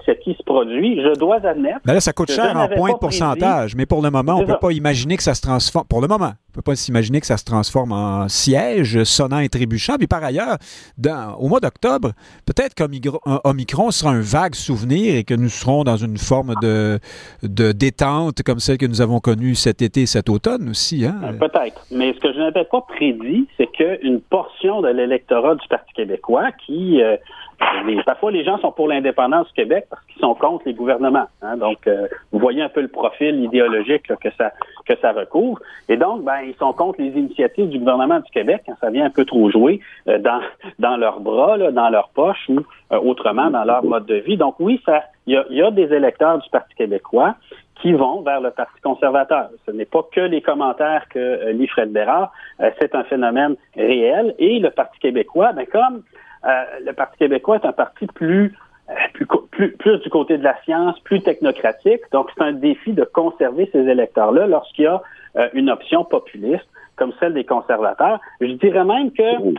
ce qui se produit. Je dois admettre. Mais là, ça coûte cher en point de pourcentage, mais pour le moment, on ne peut pas imaginer que ça se transforme. Pour le moment, on ne peut pas s'imaginer que ça se transforme en siège sonnant et trébuchant. Puis par ailleurs, dans, au mois d'octobre, peut-être qu'Omicron sera un vague souvenir et que nous serons dans une forme de, de détente comme celle que nous avons connue cet été et cet automne aussi. Hein? Euh, peut-être. Mais ce que je n'avais pas prédit, c'est qu'une portion de l'électorat du Parti québécois qui, euh, parfois les gens sont pour l'indépendance du Québec parce qu'ils sont contre les gouvernements. Hein. Donc, euh, vous voyez un peu le profil idéologique que ça que ça recouvre. Et donc, ben, ils sont contre les initiatives du gouvernement du Québec quand ça vient un peu trop jouer dans dans leurs bras, là, dans leurs poches ou autrement dans leur mode de vie. Donc oui, ça, il y a, y a des électeurs du Parti québécois qui vont vers le Parti conservateur. Ce n'est pas que les commentaires que euh, lit Fred Bérard, euh, c'est un phénomène réel. Et le Parti québécois, ben, comme euh, le Parti québécois est un parti plus, plus, plus, plus, du côté de la science, plus technocratique, donc c'est un défi de conserver ces électeurs-là lorsqu'il y a une option populiste comme celle des conservateurs. Je dirais même que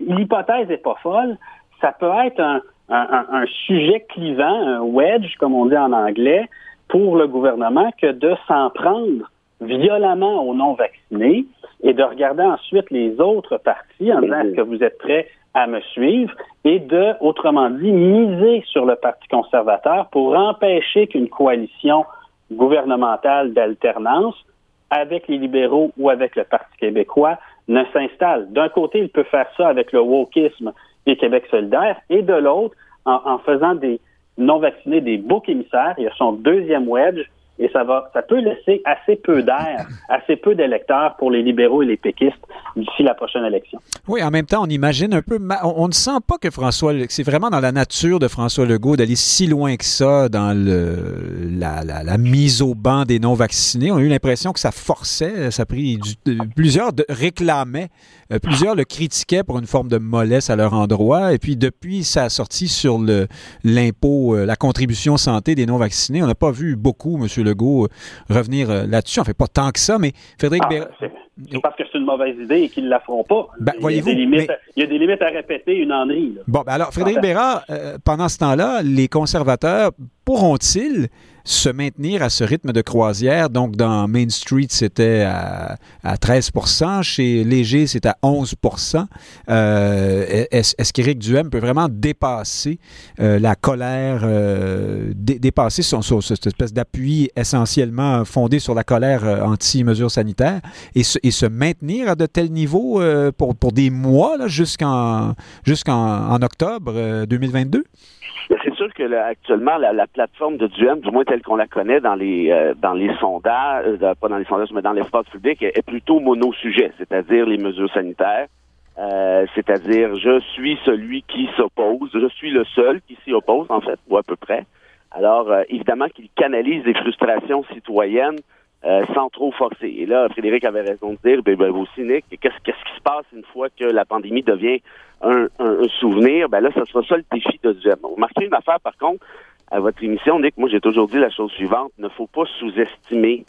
l'hypothèse n'est pas folle. Ça peut être un, un, un, sujet clivant, un wedge, comme on dit en anglais, pour le gouvernement que de s'en prendre violemment aux non-vaccinés et de regarder ensuite les autres partis en disant est-ce que vous êtes prêts à me suivre et de, autrement dit, miser sur le Parti conservateur pour empêcher qu'une coalition gouvernementale d'alternance avec les libéraux ou avec le Parti québécois ne s'installe. D'un côté, il peut faire ça avec le wokisme et Québec solidaire et de l'autre, en, en faisant des, non vaccinés des boucs émissaires. Il y a son deuxième wedge et ça va, ça peut laisser assez peu d'air, assez peu d'électeurs pour les libéraux et les péquistes d'ici la prochaine élection. Oui, en même temps, on imagine un peu, on, ne sent pas que François, c'est vraiment dans la nature de François Legault d'aller si loin que ça dans le, la, mise au banc des non-vaccinés. On a eu l'impression que ça forçait, ça a pris plusieurs de, réclamaient, euh, plusieurs le critiquaient pour une forme de mollesse à leur endroit. Et puis depuis sa sortie sur l'impôt, euh, la contribution santé des non-vaccinés, on n'a pas vu beaucoup, Monsieur Legault euh, revenir euh, là-dessus. En fait, pas tant que ça, mais Frédéric ah, C'est parce que c'est une mauvaise idée et qu'ils ne la feront pas. Ben, il, y a des limites, il y a des limites à répéter une ennerie. Bon, ben alors, Frédéric Bérard, euh, pendant ce temps-là, les conservateurs pourront-ils se maintenir à ce rythme de croisière. Donc, dans Main Street, c'était à, 13% Chez Léger, c'est à 11% euh, Est-ce qu'Éric Duhem peut vraiment dépasser euh, la colère, euh, dépasser son, cette espèce d'appui essentiellement fondé sur la colère anti-mesures sanitaires et se, et se, maintenir à de tels niveaux pour, des mois jusqu'en jusqu'en en octobre 2022? C'est sûr que actuellement la, plateforme de Duhem, du moins telle qu'on la connaît dans les euh, dans les sondages, euh, pas dans les sondages, mais dans l'espace public, est, plutôt mono-sujet, c'est-à-dire les mesures sanitaires. Euh, c'est-à-dire je suis celui qui s'oppose, je suis le seul qui s'y oppose en fait, ou à peu près. Alors évidemment qu'il canalise les frustrations citoyennes sans trop forcer. Et là, Frédéric avait raison de dire, ben, ben aussi Nick, qu'est-ce qu'est-ce qui se passe une fois que la pandémie devient un, souvenir, ben là, ça sera ça le défi de Duhem. Vous remarquez une affaire, par contre, à votre émission, Nick, moi j'ai toujours dit la chose suivante, ne faut pas sous-estimer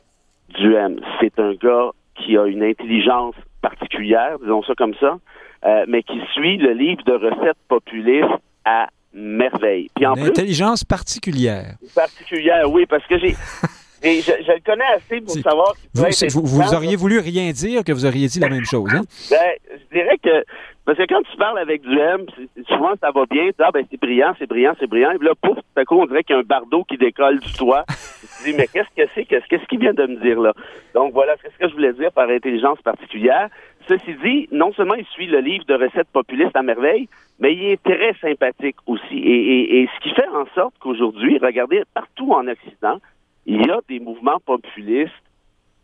Duhem. C'est un gars qui a une intelligence particulière, disons ça comme ça, euh, mais qui suit le livre de recettes populistes à merveille. Puis en une intelligence particulière. Particulière, oui, parce que j'ai... Et je, le connais assez pour savoir. Vous, vous, auriez voulu rien dire que vous auriez dit la même chose, hein? Ben, je dirais que parce que quand tu parles avec du M, souvent ça va bien, tu dis, ah ben c'est brillant, c'est brillant, c'est brillant, et là, pouf, tout à coup, on dirait qu'il y a un bardeau qui décolle du toit. tu te dis, mais qu'est-ce que c'est, qu'est-ce, qu'il vient de me dire là? Donc voilà, c'est ce que je voulais dire par intelligence particulière. Ceci dit, non seulement il suit le livre de recettes populistes à merveille, mais il est très sympathique aussi. Et, et ce qui fait en sorte qu'aujourd'hui, regardez, partout en Occident, il y a des mouvements populistes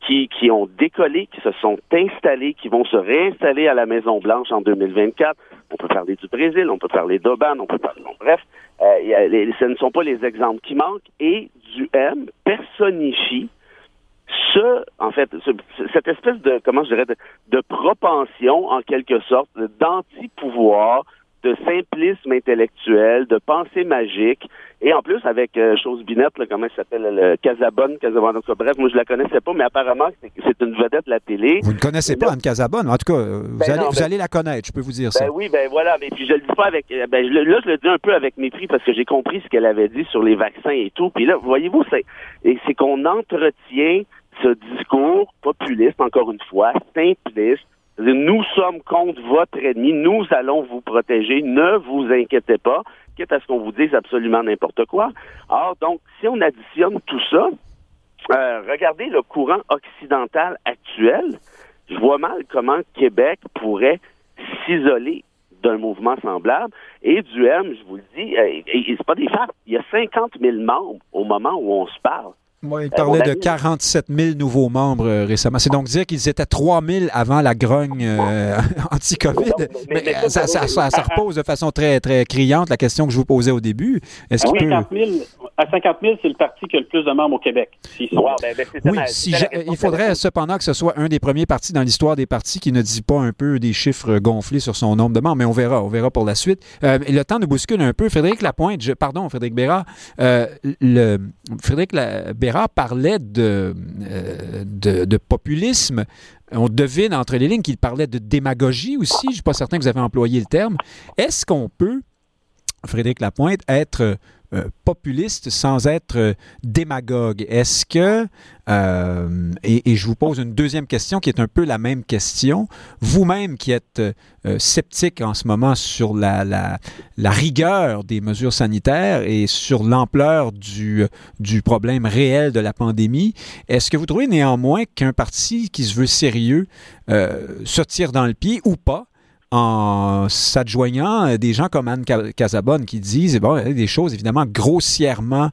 qui, qui ont décollé, qui se sont installés, qui vont se réinstaller à la Maison-Blanche en 2024. On peut parler du Brésil, on peut parler d'Oban, on peut parler... bref, euh, ce ne sont pas les exemples qui manquent. Et du M personnifie ce, en fait, cette espèce de, comment je dirais, de propension, en quelque sorte, d'anti-pouvoir, de simplisme intellectuel, de pensée magique, et en plus avec euh, chose binette, là, comment elle s'appelle, le Casabonne, Casabonne, bref, moi je la connaissais pas, mais apparemment c'est une vedette de la télé. Vous ne connaissez pas Anne Casabonne, en tout cas, vous, ben allez, vous ben allez, la connaître, je peux vous dire ben ça. Oui, ben voilà, mais puis je le dis pas avec, euh, ben là je le dis un peu avec mépris parce que j'ai compris ce qu'elle avait dit sur les vaccins et tout, puis là, voyez-vous, c'est c'est qu'on entretient ce discours populiste, encore une fois, simpliste, nous sommes contre votre ennemi, nous allons vous protéger, ne vous inquiétez pas, quitte à ce qu'on vous dise absolument n'importe quoi. Alors, donc, si on additionne tout ça, euh, regardez le courant occidental actuel, je vois mal comment Québec pourrait s'isoler d'un mouvement semblable. Et du M, je vous le dis, euh, c'est pas des femmes, il y a 50 000 membres au moment où on se parle il parlait de 47 000 nouveaux membres euh, récemment. C'est donc dire qu'ils étaient 3 000 avant la grogne euh, anti-COVID. Mais, ça, ça, repose de façon très, très criante la question que je vous posais au début. Est-ce 50 000, à 50 000, c'est le parti qui a le plus de membres au Québec. oui, il faudrait cependant que ce soit un des premiers partis dans l'histoire des partis qui ne dit pas un peu des chiffres gonflés sur son nombre de membres, mais on verra, on verra pour la suite. Euh, le temps nous bouscule un peu. Frédéric Lapointe, pardon, Frédéric Bérard, le, Frédéric Parlait euh, de, de, populisme. On devine entre les lignes qu'il parlait de démagogie aussi. Je ne suis pas certain que vous avez employé le terme. Est-ce qu'on peut, Frédéric Lapointe, être populiste sans être euh, démagogue. Est-ce que, euh, et, je vous pose une deuxième question qui est un peu la même question, vous-même qui êtes sceptique en ce moment sur la, rigueur des mesures sanitaires et sur l'ampleur du, du problème réel de la pandémie, est-ce que vous trouvez néanmoins qu'un parti qui se veut sérieux se tire dans le pied ou pas? En s'adjoignant des gens comme Anne Casabonne qui disent bon, des choses évidemment grossièrement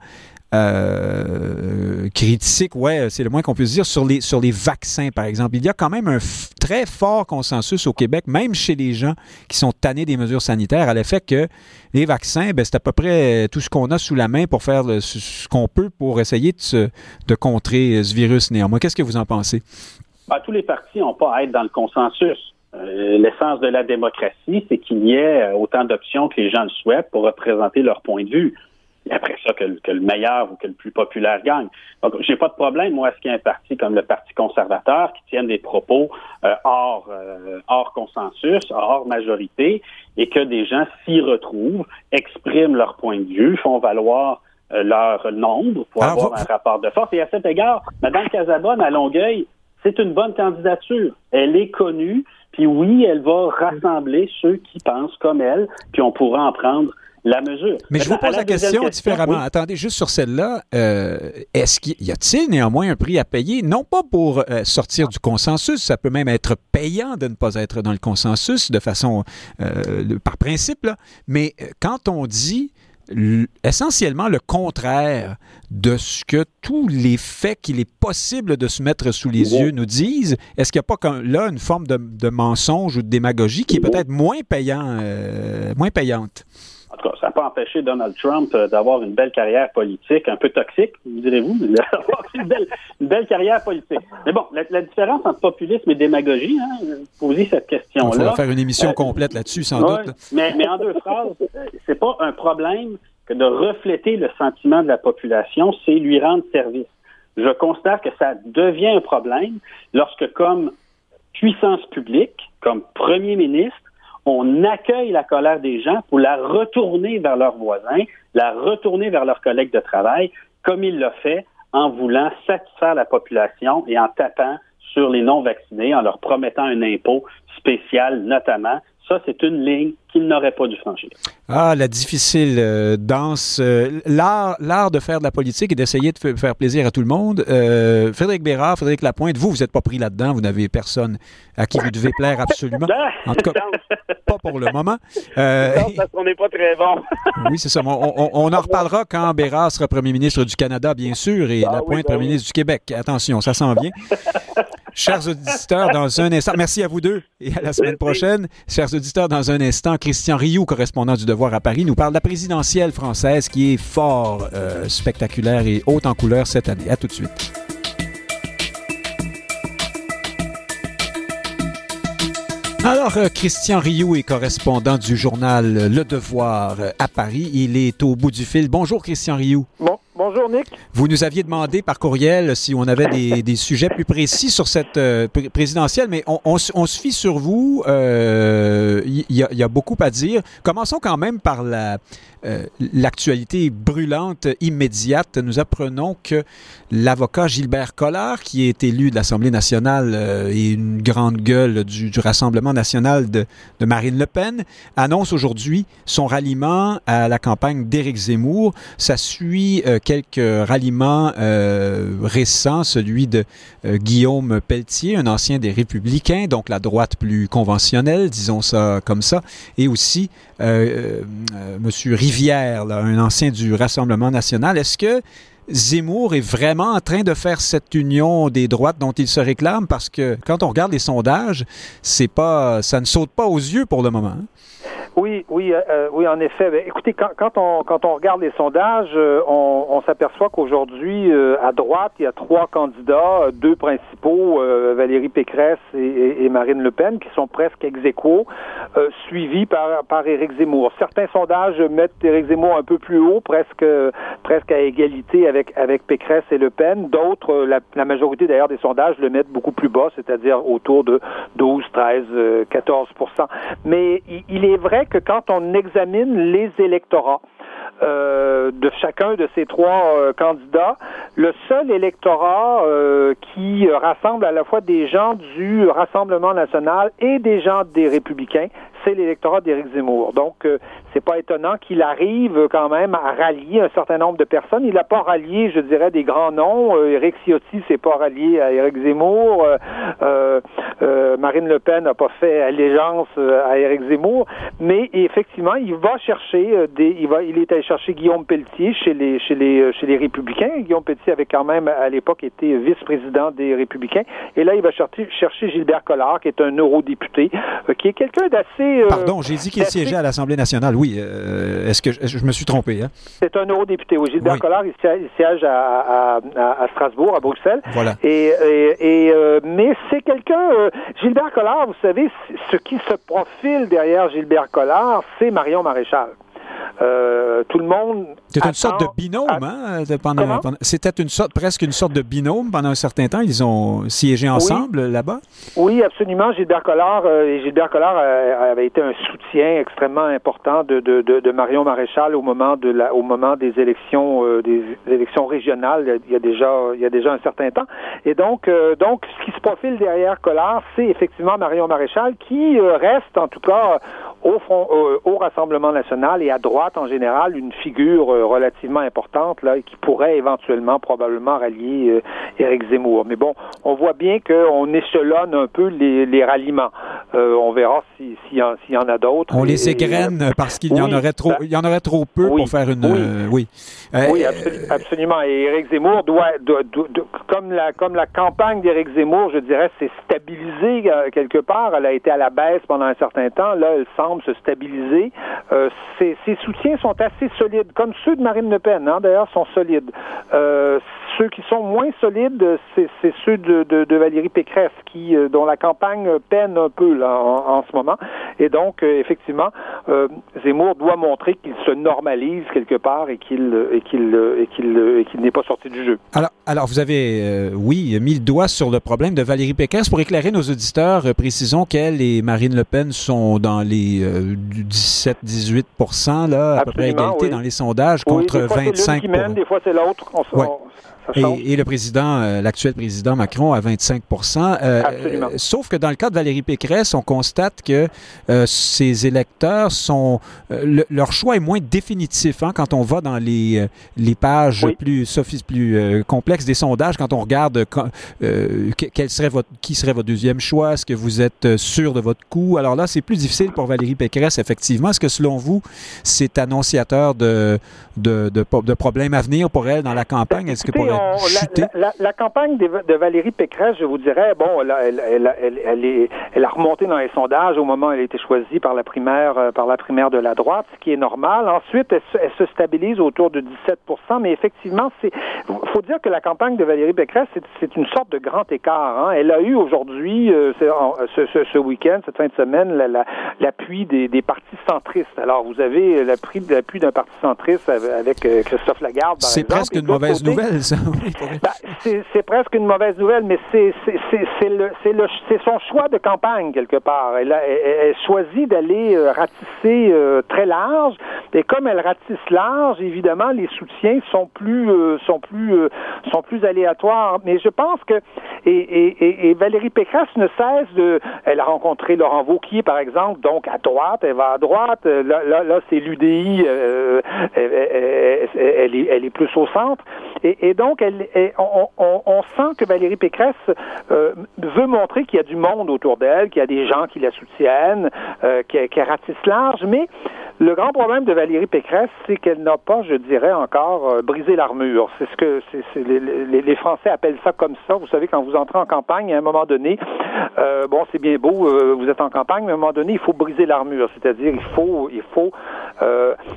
euh, critiques, ouais, c'est le moins qu'on puisse dire, sur les, sur les vaccins, par exemple. Il y a quand même un très fort consensus au Québec, même chez les gens qui sont tannés des mesures sanitaires, à l'effet que les vaccins, ben, c'est à peu près tout ce qu'on a sous la main pour faire ce, qu'on peut pour essayer de, de contrer ce virus néanmoins. Qu'est-ce que vous en pensez? Ben, tous les partis n'ont pas à être dans le consensus. Euh, l'essence de la démocratie, c'est qu'il y ait euh, autant d'options que les gens le souhaitent pour représenter leur point de vue. Et après ça, que, le meilleur ou que le plus populaire gagne. Donc, j'ai pas de problème, moi, à ce qu'il y ait un parti comme le Parti conservateur qui tienne des propos euh, hors, hors consensus, hors majorité, et que des gens s'y retrouvent, expriment leur point de vue, font valoir leur nombre pour avoir un rapport de force. Et à cet égard, Mme Casabonne, à Longueuil, c'est une bonne candidature. Elle est connue. Puis oui, elle va rassembler ceux qui pensent comme elle, puis on pourra en prendre la mesure. Mais je vous pose la, question, différemment. Attendez, juste sur celle-là, euh, est-ce qu'il y a-t-il néanmoins un prix à payer, non pas pour euh, sortir du consensus, ça peut même être payant de ne pas être dans le consensus de façon euh, par principe, là, mais quand on dit essentiellement le contraire de ce que tous les faits qu'il est possible de se mettre sous les yeux nous disent. Est-ce qu'il n'y a pas là une forme de, mensonge ou de démagogie qui est peut-être moins payant, euh, moins payante? En tout cas, ça n'a pas empêché Donald Trump euh, d'avoir une belle carrière politique, un peu toxique, vous direz-vous, une belle, une belle carrière politique. Mais bon, la, différence entre populisme et démagogie, hein, posez cette question-là. Il faudra faire une émission euh, complète là-dessus, sans doute. Mais, mais en deux phrases, c'est pas un problème que de refléter le sentiment de la population, c'est lui rendre service. Je constate que ça devient un problème lorsque, comme puissance publique, comme premier ministre, on accueille la colère des gens pour la retourner vers leurs voisins, la retourner vers leurs collègues de travail, comme il l'a fait en voulant satisfaire la population et en tapant sur les non-vaccinés, en leur promettant un impôt spécial notamment. Ça, c'est une ligne qu'il n'aurait pas dû franchir. Ah, la difficile euh, danse, euh, l'art, de faire de la politique et d'essayer de faire plaisir à tout le monde. Euh, Frédéric Bérard, Frédéric Lapointe, vous, vous n'êtes pas pris là-dedans, vous n'avez personne à qui vous devez plaire absolument. En tout cas, pas pour le moment. non, parce qu'on n'est pas très bon. oui, c'est ça. On, en reparlera quand Bérard sera premier ministre du Canada, bien sûr, et ah Lapointe, ben premier ministre du Québec. Attention, ça s'en vient. Chers auditeurs, dans un instant, merci à vous deux et à la semaine prochaine. Chers auditeurs, dans un instant, Christian Rioux, correspondant du Devoir à Paris, nous parle de la présidentielle française qui est fort euh, spectaculaire et haute en couleur cette année. À tout de suite. Alors, euh, Christian Rioux est correspondant du journal Le Devoir à Paris. Il est au bout du fil. Bonjour, Christian Rioux. Bon, bonjour, Nick. Vous nous aviez demandé par courriel si on avait des, sujets plus précis sur cette euh, présidentielle, mais on, se fie sur vous. Il y, a beaucoup à dire. Commençons quand même par euh, l'actualité brûlante immédiate, nous apprenons que l'avocat Gilbert Collard, qui est élu de l'Assemblée nationale euh, et une grande gueule du, Rassemblement national de, Marine Le Pen, annonce aujourd'hui son ralliement à la campagne d'Éric Zemmour. Ça suit euh, quelques ralliements récents, celui de Guillaume Pelletier, un ancien des Républicains, donc la droite plus conventionnelle, disons ça comme et aussi Monsieur Rivière, un ancien du Rassemblement national. Est-ce que Zemmour est vraiment en train de faire cette union des droites dont il se réclame? Parce que quand on regarde les sondages, c'est pas, ça ne saute pas aux yeux pour le moment. Hein? Oui, oui, euh, euh, oui, en effet. Ben, écoutez, quand, quand, on quand on regarde les sondages, euh, on, on s'aperçoit qu'aujourd'hui, à droite, il y a trois candidats, deux principaux, Valérie Pécresse et, et, Marine Le Pen, qui sont presque ex aequo, suivis par par Éric Zemmour. Certains sondages mettent Éric Zemmour un peu plus haut, presque presque à égalité avec avec Pécresse et Le Pen. D'autres, la, la, majorité d'ailleurs des sondages le mettent beaucoup plus bas, c'est-à-dire autour de 12, 13, 14 Mais il, il est vrai que quand on examine les électorats euh, de chacun de ces trois euh, candidats, le seul électorat euh, qui rassemble à la fois des gens du Rassemblement national et des gens des Républicains, c'est l'électorat d'Éric Zemmour. Donc, euh, c'est pas étonnant qu'il arrive quand même à rallier un certain nombre de personnes. Il n'a pas rallié, je dirais, des grands noms. Euh, Éric Ciotti s'est pas rallié à Éric Zemmour. Euh, euh, Marine Le Pen n'a pas fait allégeance à Éric Zemmour. Mais effectivement, il va chercher des, il va, il est allé chercher Guillaume Pelletier chez les, chez les, chez les Républicains. Guillaume Pelletier avait quand même à l'époque été vice-président des Républicains. Et là, il va chercher, chercher Gilbert Collard, qui est un eurodéputé, qui est quelqu'un d'assez euh, Pardon, j'ai dit qu'il siégeait à l'Assemblée nationale. Oui, euh, est-ce que je, me suis trompé? Hein? C'est un eurodéputé. Oui, Gilbert Collard, il siège, à, Strasbourg, à Bruxelles. Voilà. Et, euh, mais c'est quelqu'un. Gilbert Collard, vous savez, ce qui se profile derrière Gilbert Collard, c'est Marion Maréchal. Euh, tout le monde. C'était une sorte de binôme, hein? C'était une sorte, presque une sorte de binôme pendant un certain temps. Ils ont siégé ensemble là-bas. Oui, absolument. Gilbert Collard euh, Gilbert Collard euh, avait été un soutien extrêmement important de, de, de, Marion Maréchal au moment de la, au moment des élections, des élections régionales. Il y a déjà, il y a déjà un certain temps. Et donc, donc, ce qui se profile derrière Collard, c'est effectivement Marion Maréchal qui reste, en tout cas, au, front, au Rassemblement national et à droite en général une figure euh, relativement importante là qui pourrait éventuellement probablement rallier euh, Éric Zemmour. Mais bon, on voit bien qu'on échelonne un peu les, les ralliements. Euh, on verra s'il si, y, en a d'autres. On les égrène parce qu'il y en aurait trop, il y en aurait trop peu pour faire une. Oui, oui, absolument. Et Éric Zemmour doit, comme la comme la campagne d'Éric Zemmour, je dirais, s'est stabilisée quelque part. Elle a été à la baisse pendant un certain temps. Là, elle semble se stabiliser. ses, soutiens sont assez solides, comme ceux de Marine Le Pen, hein, d'ailleurs, sont solides. Euh, ceux qui sont moins solides, c'est ceux de, de, Valérie Pécresse, qui, euh, dont la campagne peine un peu là, en, ce moment. Et donc, euh, effectivement, Zemmour doit montrer qu'il se normalise quelque part et qu'il et qu'il et qu'il qu'il n'est pas sorti du jeu. Alors, alors vous avez, oui, mis le doigt sur le problème de Valérie Pécresse. Pour éclairer nos auditeurs, précisons qu'elle et Marine Le Pen sont dans les 17-18 là, à peu près égalité dans les sondages contre 25 Des fois, c'est l'autre. Et, le président, euh, l'actuel président Macron à 25% euh, Sauf que dans le cas de Valérie Pécresse, on constate que euh, ses électeurs sont. leur choix est moins définitif hein, quand on va dans les, les pages plus, plus complexes des sondages, quand on regarde quel serait votre, qui serait votre deuxième choix, est-ce que vous êtes sûr de votre coup? Alors là, c'est plus difficile pour Valérie Pécresse, effectivement. Est-ce que selon vous, c'est annonciateur de, de, de, problèmes à venir pour elle dans la campagne? Est-ce que pour la, campagne de, Valérie Pécresse, je vous dirais, bon, elle, elle, elle, est, elle, a remonté dans les sondages au moment où elle a été choisie par la primaire, euh, par la primaire de la droite, ce qui est normal. Ensuite, elle, se stabilise autour de 17% mais effectivement, c'est, faut dire que la campagne de Valérie Pécresse, c'est une sorte de grand écart. Hein. Elle a eu aujourd'hui, euh, ce, ce, ce week-end, cette fin de semaine, l'appui des, des partis centristes. Alors, vous avez l'appui d'un parti centriste avec euh, Christophe Lagarde, C'est presque une mauvaise nouvelle, ça. Ben, c'est presque une mauvaise nouvelle, mais c'est son choix de campagne, quelque part. Elle, elle, choisit d'aller euh, ratisser euh, très large, et comme elle ratisse large, évidemment, les soutiens sont plus, sont plus, sont plus aléatoires. Mais je pense que, et, et, et, Valérie Pécresse ne cesse de, elle a rencontré Laurent Vauquier, par exemple, donc à droite, elle va à droite, là, là, là c'est l'UDI, elle, est, elle est plus au centre. Et, donc, elle, on, sent que Valérie Pécresse euh, veut montrer qu'il y a du monde autour d'elle, qu'il y a des gens qui la soutiennent, euh, qu'elle ratisse large, mais le grand problème de Valérie Pécresse, c'est qu'elle n'a pas, je dirais encore, euh, brisé l'armure. C'est ce que les, Français appellent ça comme ça. Vous savez, quand vous entrez en campagne, à un moment donné, bon, c'est bien beau, vous êtes en campagne, mais à un moment donné, il faut briser l'armure. C'est-à-dire, il faut, il faut,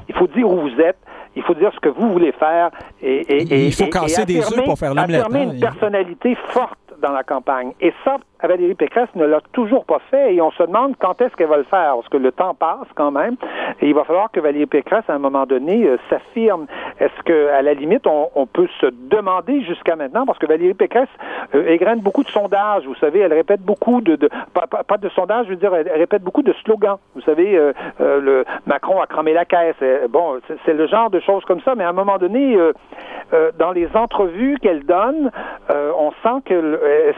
il faut dire où vous êtes il faut dire ce que vous voulez faire et, et, il faut casser des œufs pour faire l'omelette. Affirmer une personnalité forte dans la campagne. Et ça, Valérie Pécresse ne l'a toujours pas fait et on se demande quand est-ce qu'elle va le faire parce que le temps passe quand même et il va falloir que Valérie Pécresse à un moment donné euh, s'affirme. Est-ce que à la limite on, peut se demander jusqu'à maintenant parce que Valérie Pécresse euh, égrène beaucoup de sondages, vous savez, elle répète beaucoup de, pas, de sondages, je veux dire, elle, répète beaucoup de slogans. Vous savez, euh, euh, Macron a cramé la caisse. bon, c'est le genre de choses comme ça, mais à un moment donné, dans les entrevues qu'elle donne, on sent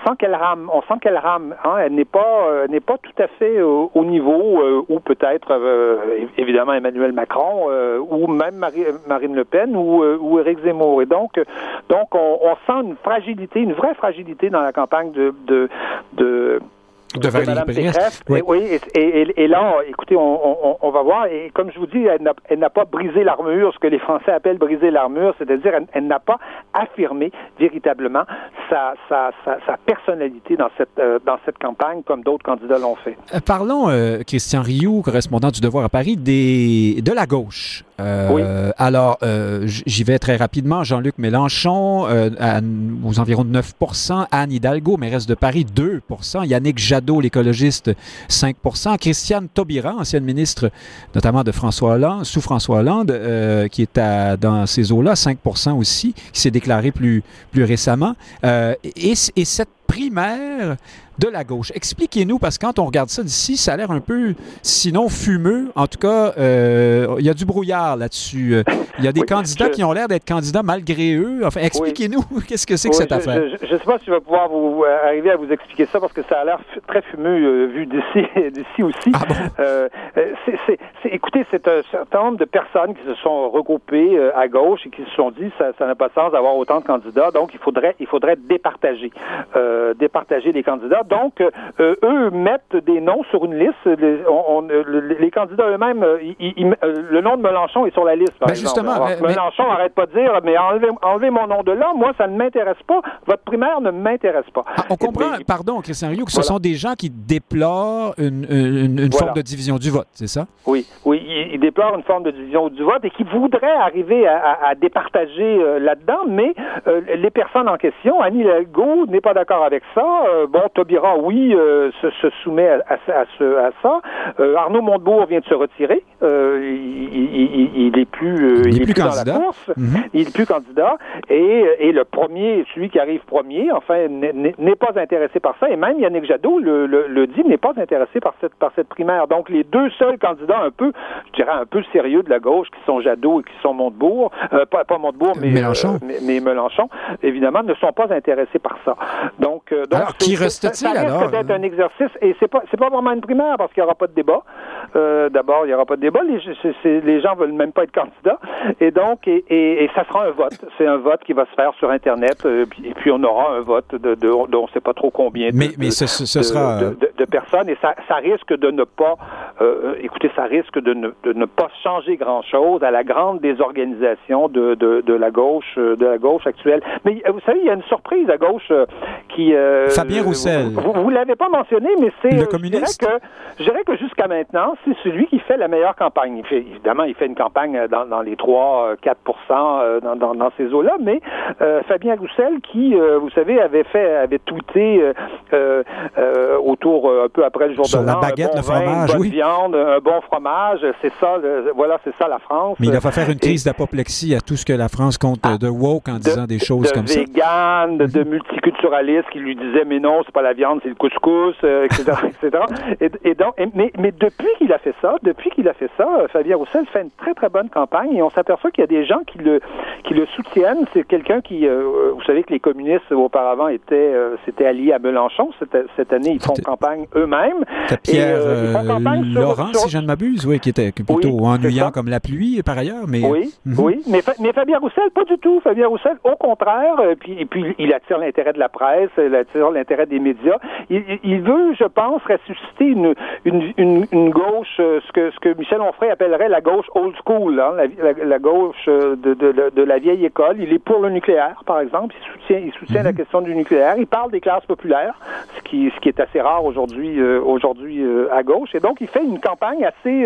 sent qu'elle rame, on sent qu'elle rame. Hein, elle n'est pas, euh, n'est pas tout à fait au, niveau euh, où peut-être euh, évidemment Emmanuel Macron ou même Marine Le Pen ou, ou Éric Zemmour. Et donc, donc on, sent une fragilité, une vraie fragilité dans la campagne de, de de Valérie Pécresse. Oui, et, là, écoutez, on, va voir. Et comme je vous dis, elle n'a pas brisé l'armure, ce que les Français appellent briser l'armure, c'est-à-dire elle, n'a pas affirmé véritablement sa, sa, sa, personnalité dans cette, euh, dans cette campagne comme d'autres candidats l'ont fait. Euh, parlons, euh, Christian Rioux, correspondant du Devoir à Paris, des, de la gauche. oui. Alors, j'y vais très rapidement. Jean-Luc Mélenchon, aux environs de 9% Anne Hidalgo, mairesse de Paris, 2% Yannick Jadot, l'écologiste, 5% Christiane Taubira, ancienne ministre notamment de François Hollande, sous François Hollande, euh, qui est dans ces eaux-là, 5% aussi, qui s'est déclaré plus, plus récemment. Euh, et cette primaire de la gauche. Expliquez-nous, parce que quand on regarde ça d'ici, ça a l'air un peu, sinon fumeux. En tout cas, euh, il y a du brouillard là-dessus. Il y a des candidats qui ont l'air d'être candidats malgré eux. Enfin, expliquez-nous, qu'est-ce que c'est que cette affaire? Je ne sais pas si je vais pouvoir vous euh, arriver à vous expliquer ça, parce que ça a l'air très fumeux euh, vu d'ici, d'ici aussi. Ah bon? écoutez, c'est un certain nombre de personnes qui se sont regroupées à gauche et qui se sont dit ça n'a pas de sens d'avoir autant de candidats, donc il faudrait, il faudrait départager, départager les candidats. Donc, euh, eux mettent des noms sur une liste. Les, les candidats eux-mêmes, euh, euh, le nom de Mélenchon est sur la liste, par ben, exemple. Justement, Mélenchon n'arrête pas de dire, mais enlevez, mon nom de là, moi, ça ne m'intéresse pas. Votre primaire ne m'intéresse pas. Ah, on comprend, pardon, Christian Rio, que ce sont des gens qui déplorent une, forme de division du vote, c'est ça? Oui, oui, ils, déplorent une forme de division du vote et qui voudraient arriver à, départager là-dedans, mais les personnes en question, Annie Legault n'est pas d'accord avec ça. bon, Toby oui, euh, se, soumet à, ça. Euh, Arnaud Montebourg vient de se retirer. Euh, il, n'est est plus, il, est plus, candidat. dans la course. Mhm. Il est plus candidat. Et, le premier, celui qui arrive premier, enfin, n'est pas intéressé par ça. Et même Yannick Jadot le, dit, n'est pas intéressé par cette, par cette primaire. Donc, les deux seuls candidats un peu, je dirais, un peu sérieux de la gauche, qui sont Jadot et qui sont Montebourg, pas, pas Montebourg, mais Mélenchon. mais, Mélenchon, évidemment, ne sont pas intéressés par ça. Donc, donc Alors, qui reste-t-il ça, ça peut être un exercice et c'est pas c'est pas vraiment une primaire parce qu'il n'y aura pas de débat. Euh, d'abord, il n'y aura pas de débat. Les, les gens veulent même pas être candidats. Et donc, et, et, ça sera un vote. C'est un vote qui va se faire sur Internet. Euh, et puis, on aura un vote de, de, on ne sait pas trop combien mais, mais ce, ce sera... de, personnes. Et ça, ça risque de ne pas, euh, écoutez, ça risque de ne, de ne pas changer grand-chose à la grande désorganisation de, de, de, la gauche, de la gauche actuelle. Mais vous savez, il y a une surprise à gauche qui... Fabien Roussel. Vous, vous, l'avez pas mentionné, mais c'est... Le communiste? Je dirais que, que jusqu'à maintenant, c'est celui qui fait la meilleure campagne. Il fait, évidemment, il fait une campagne dans, dans les 3-4 euh, dans, dans, dans, ces eaux-là, mais euh, Fabien Roussel, qui, euh, vous savez, avait fait, avait touté autour un peu après le jour Sur de la baguette, le fromage, une bonne oui. viande, un bon fromage, c'est ça, voilà, c'est ça la France. Mais il a fait faire une crise d'apoplexie à tout ce que la France compte ah, de woke en disant des choses comme ça. De vegan, de multiculturaliste qui lui disait mais non, c'est pas la viande, c'est le couscous, etc., etc. Et, et donc, mais, mais depuis qu'il a fait ça, depuis qu'il a fait ça, euh, Fabien Roussel fait une très très bonne campagne et on s'aperçoit qu'il y a des gens qui le qui le soutiennent. C'est quelqu'un qui, euh, vous savez que les communistes auparavant étaient euh, s'étaient alliés à Mélenchon. Cette, cette année, ils font campagne eux-mêmes. Pierre Laurent, si je ne m'abuse, oui, qui était plutôt ennuyant comme la pluie par ailleurs, mais oui, mhm. oui, mais, mais Fabien Roussel, pas du tout. Fabien Roussel, au contraire, puis puis il attire l'intérêt de la presse, l'intérêt des médias. Il, il, veut, je pense, ressusciter une une, une, une gauche, ce que ce que Michel Onfray appellerait la gauche old school, hein, la, la, la, gauche de, de, de, la vieille école. Il est pour le nucléaire, par exemple. Il soutient, il soutient la question du nucléaire. Il parle des classes populaires, ce qui, ce qui est assez rare aujourd'hui, euh, aujourd'hui euh, à gauche. Et donc, il fait une campagne assez,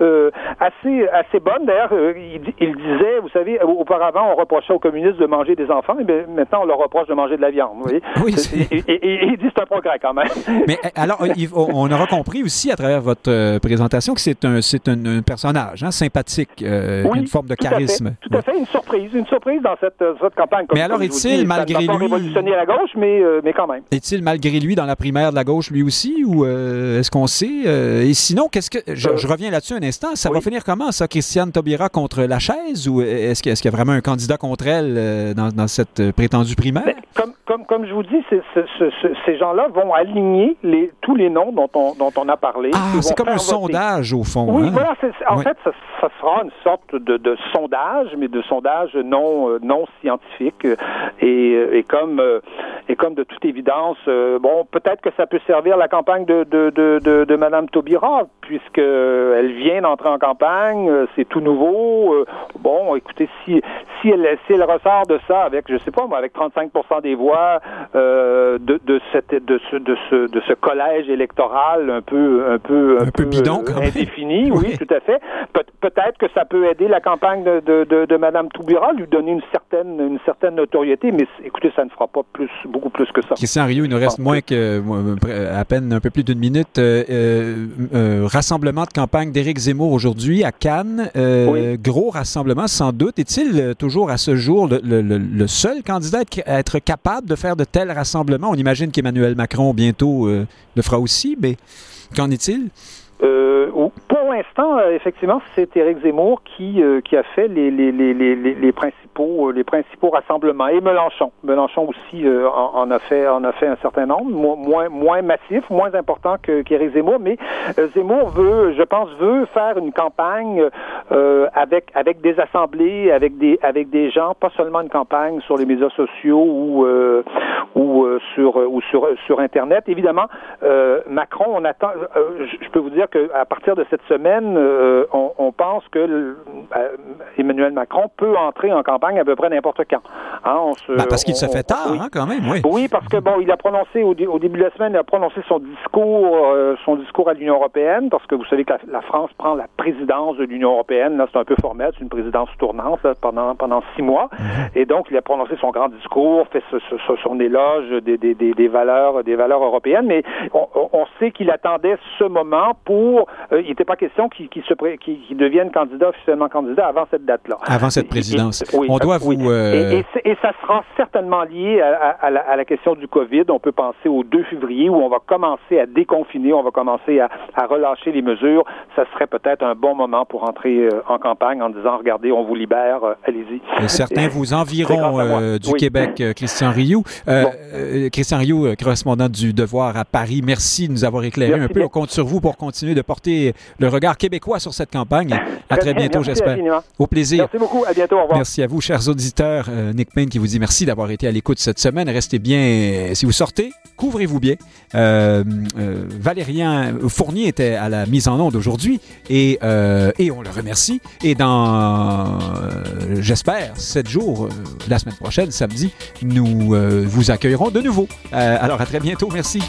euh, assez, assez bonne. D'ailleurs, il, il, disait, vous savez, auparavant, on reprochait aux communistes de manger des enfants, et bien, maintenant, on leur reproche de manger de la viande. Vous voyez? Oui, et, il dit c'est un progrès quand même. Mais alors, on aura compris aussi à travers votre présentation que c'est un, c'est un, un, personnage hein, sympathique, euh, oui, une forme de tout charisme. À tout à fait, une surprise, une surprise dans cette, cette campagne. Comme, mais alors, est-il malgré lui révolutionner la gauche, mais euh, mais quand même. Est-il malgré lui dans la primaire de la gauche lui aussi, ou euh, est-ce qu'on sait Et sinon, qu'est-ce que je, je reviens là-dessus un instant. Ça oui. va finir comment ça, Christiane Taubira contre la chaise, ou est-ce qu'il est qu y a vraiment un candidat contre elle dans, dans cette prétendue primaire? Comme, comme comme je vous dis, c est, c est, ces gens-là vont aligner les, tous les noms dont on dont on a parlé. Ah, c'est comme un voter. sondage au fond. Oui, hein? voilà. En oui. fait, ça, ça, sera une sorte de, de, sondage, mais de sondage non non scientifique. Et, et comme et comme de toute évidence, bon, peut-être que ça peut servir la campagne de de de, de, de Madame Taubira, puisque elle vient d'entrer en campagne, c'est tout nouveau. Bon, écoutez, si si elle si elle ressort de ça avec, je sais pas moi, avec 35% des voix euh, de, de cette de ce de ce de ce collège électoral un peu un peu un, un peu, peu bidon euh, indéfini, oui, oui, tout à fait. Pe peut-être que ça peut aider la campagne de de, de, de Madame Toubira, lui donner une certaine une certaine notoriété, mais écoutez, ça ne fera pas plus beaucoup plus que ça. Christian Rio, il nous reste moins que à peine un peu plus d'une minute. Euh, euh, rassemblement de campagne d'Éric Zemmour aujourd'hui à Cannes, oui. gros rassemblement sans doute. Est-il toujours à ce jour le, le, le seul candidat à être capable de faire de tels On imagine qu'Emmanuel Macron bientôt euh, le fera aussi, mais qu'en est-il? Euh, pour l'instant, euh, effectivement, c'est Éric Zemmour qui, euh, qui a fait les, les, les, les, principaux les principaux rassemblements et Mélenchon. Mélenchon aussi en, en, a fait en a fait un certain nombre, moins moins massif, moins important qu'Éric Zemmour, mais Zemmour veut, je pense, veut faire une campagne avec avec des assemblées, avec des avec des gens, pas seulement une campagne sur les médias sociaux ou ou sur ou sur sur internet. Évidemment, Macron, on attend. je peux vous dire qu'à partir de cette semaine, euh, on, on, pense que euh, Emmanuel Macron peut entrer en campagne à peu près n'importe quand. Hein, se, bah parce qu'il se fait tard, oui. hein, quand même, oui. Oui, parce que bon, il a prononcé au, au, début de la semaine, il a prononcé son discours, euh, son discours à l'Union européenne, parce que vous savez que la, la France prend la présidence de l'Union européenne. Là, c'est un peu formel, c'est une présidence tournante là, pendant pendant six mois, -hmm. et donc il a prononcé son grand discours, fait ce, ce, son éloge des, des, des, des, valeurs des valeurs européennes, mais on, on sait qu'il attendait ce moment pour euh, il pas question qu'il qu se qu'il qu devienne candidat officiellement candidat avant cette date-là. Avant cette présidence. Et, oui, on doit oui. vous. Euh... Et, ça sera certainement lié à, à, à, la, à, la, question du Covid. On peut penser au 2 février où on va commencer à déconfiner, on va commencer à, relâcher les mesures. Ça serait peut-être un bon moment pour entrer euh, en campagne en disant regardez, on vous libère, euh, allez-y. Certains vous environt euh, du oui. Québec, Christian Rioux. Bon. Christian Rioux, correspondant du Devoir à Paris. Merci de nous avoir Merci un peu. bien. On compte sur vous pour continuer de porter le regard québécois sur cette campagne. À très, bientôt, j'espère. Au plaisir. Merci beaucoup. À bientôt. Au revoir. Merci à vous, chers auditeurs. Nick Payne qui vous dit merci d'avoir été à l'écoute cette semaine. Restez bien. Si vous sortez, couvrez-vous bien. Valérien Fournier était à la mise en onde aujourd'hui et, et on le remercie. Et dans, j'espère, sept jours, la semaine prochaine, samedi, nous vous accueillerons de nouveau. alors, à très bientôt. Merci.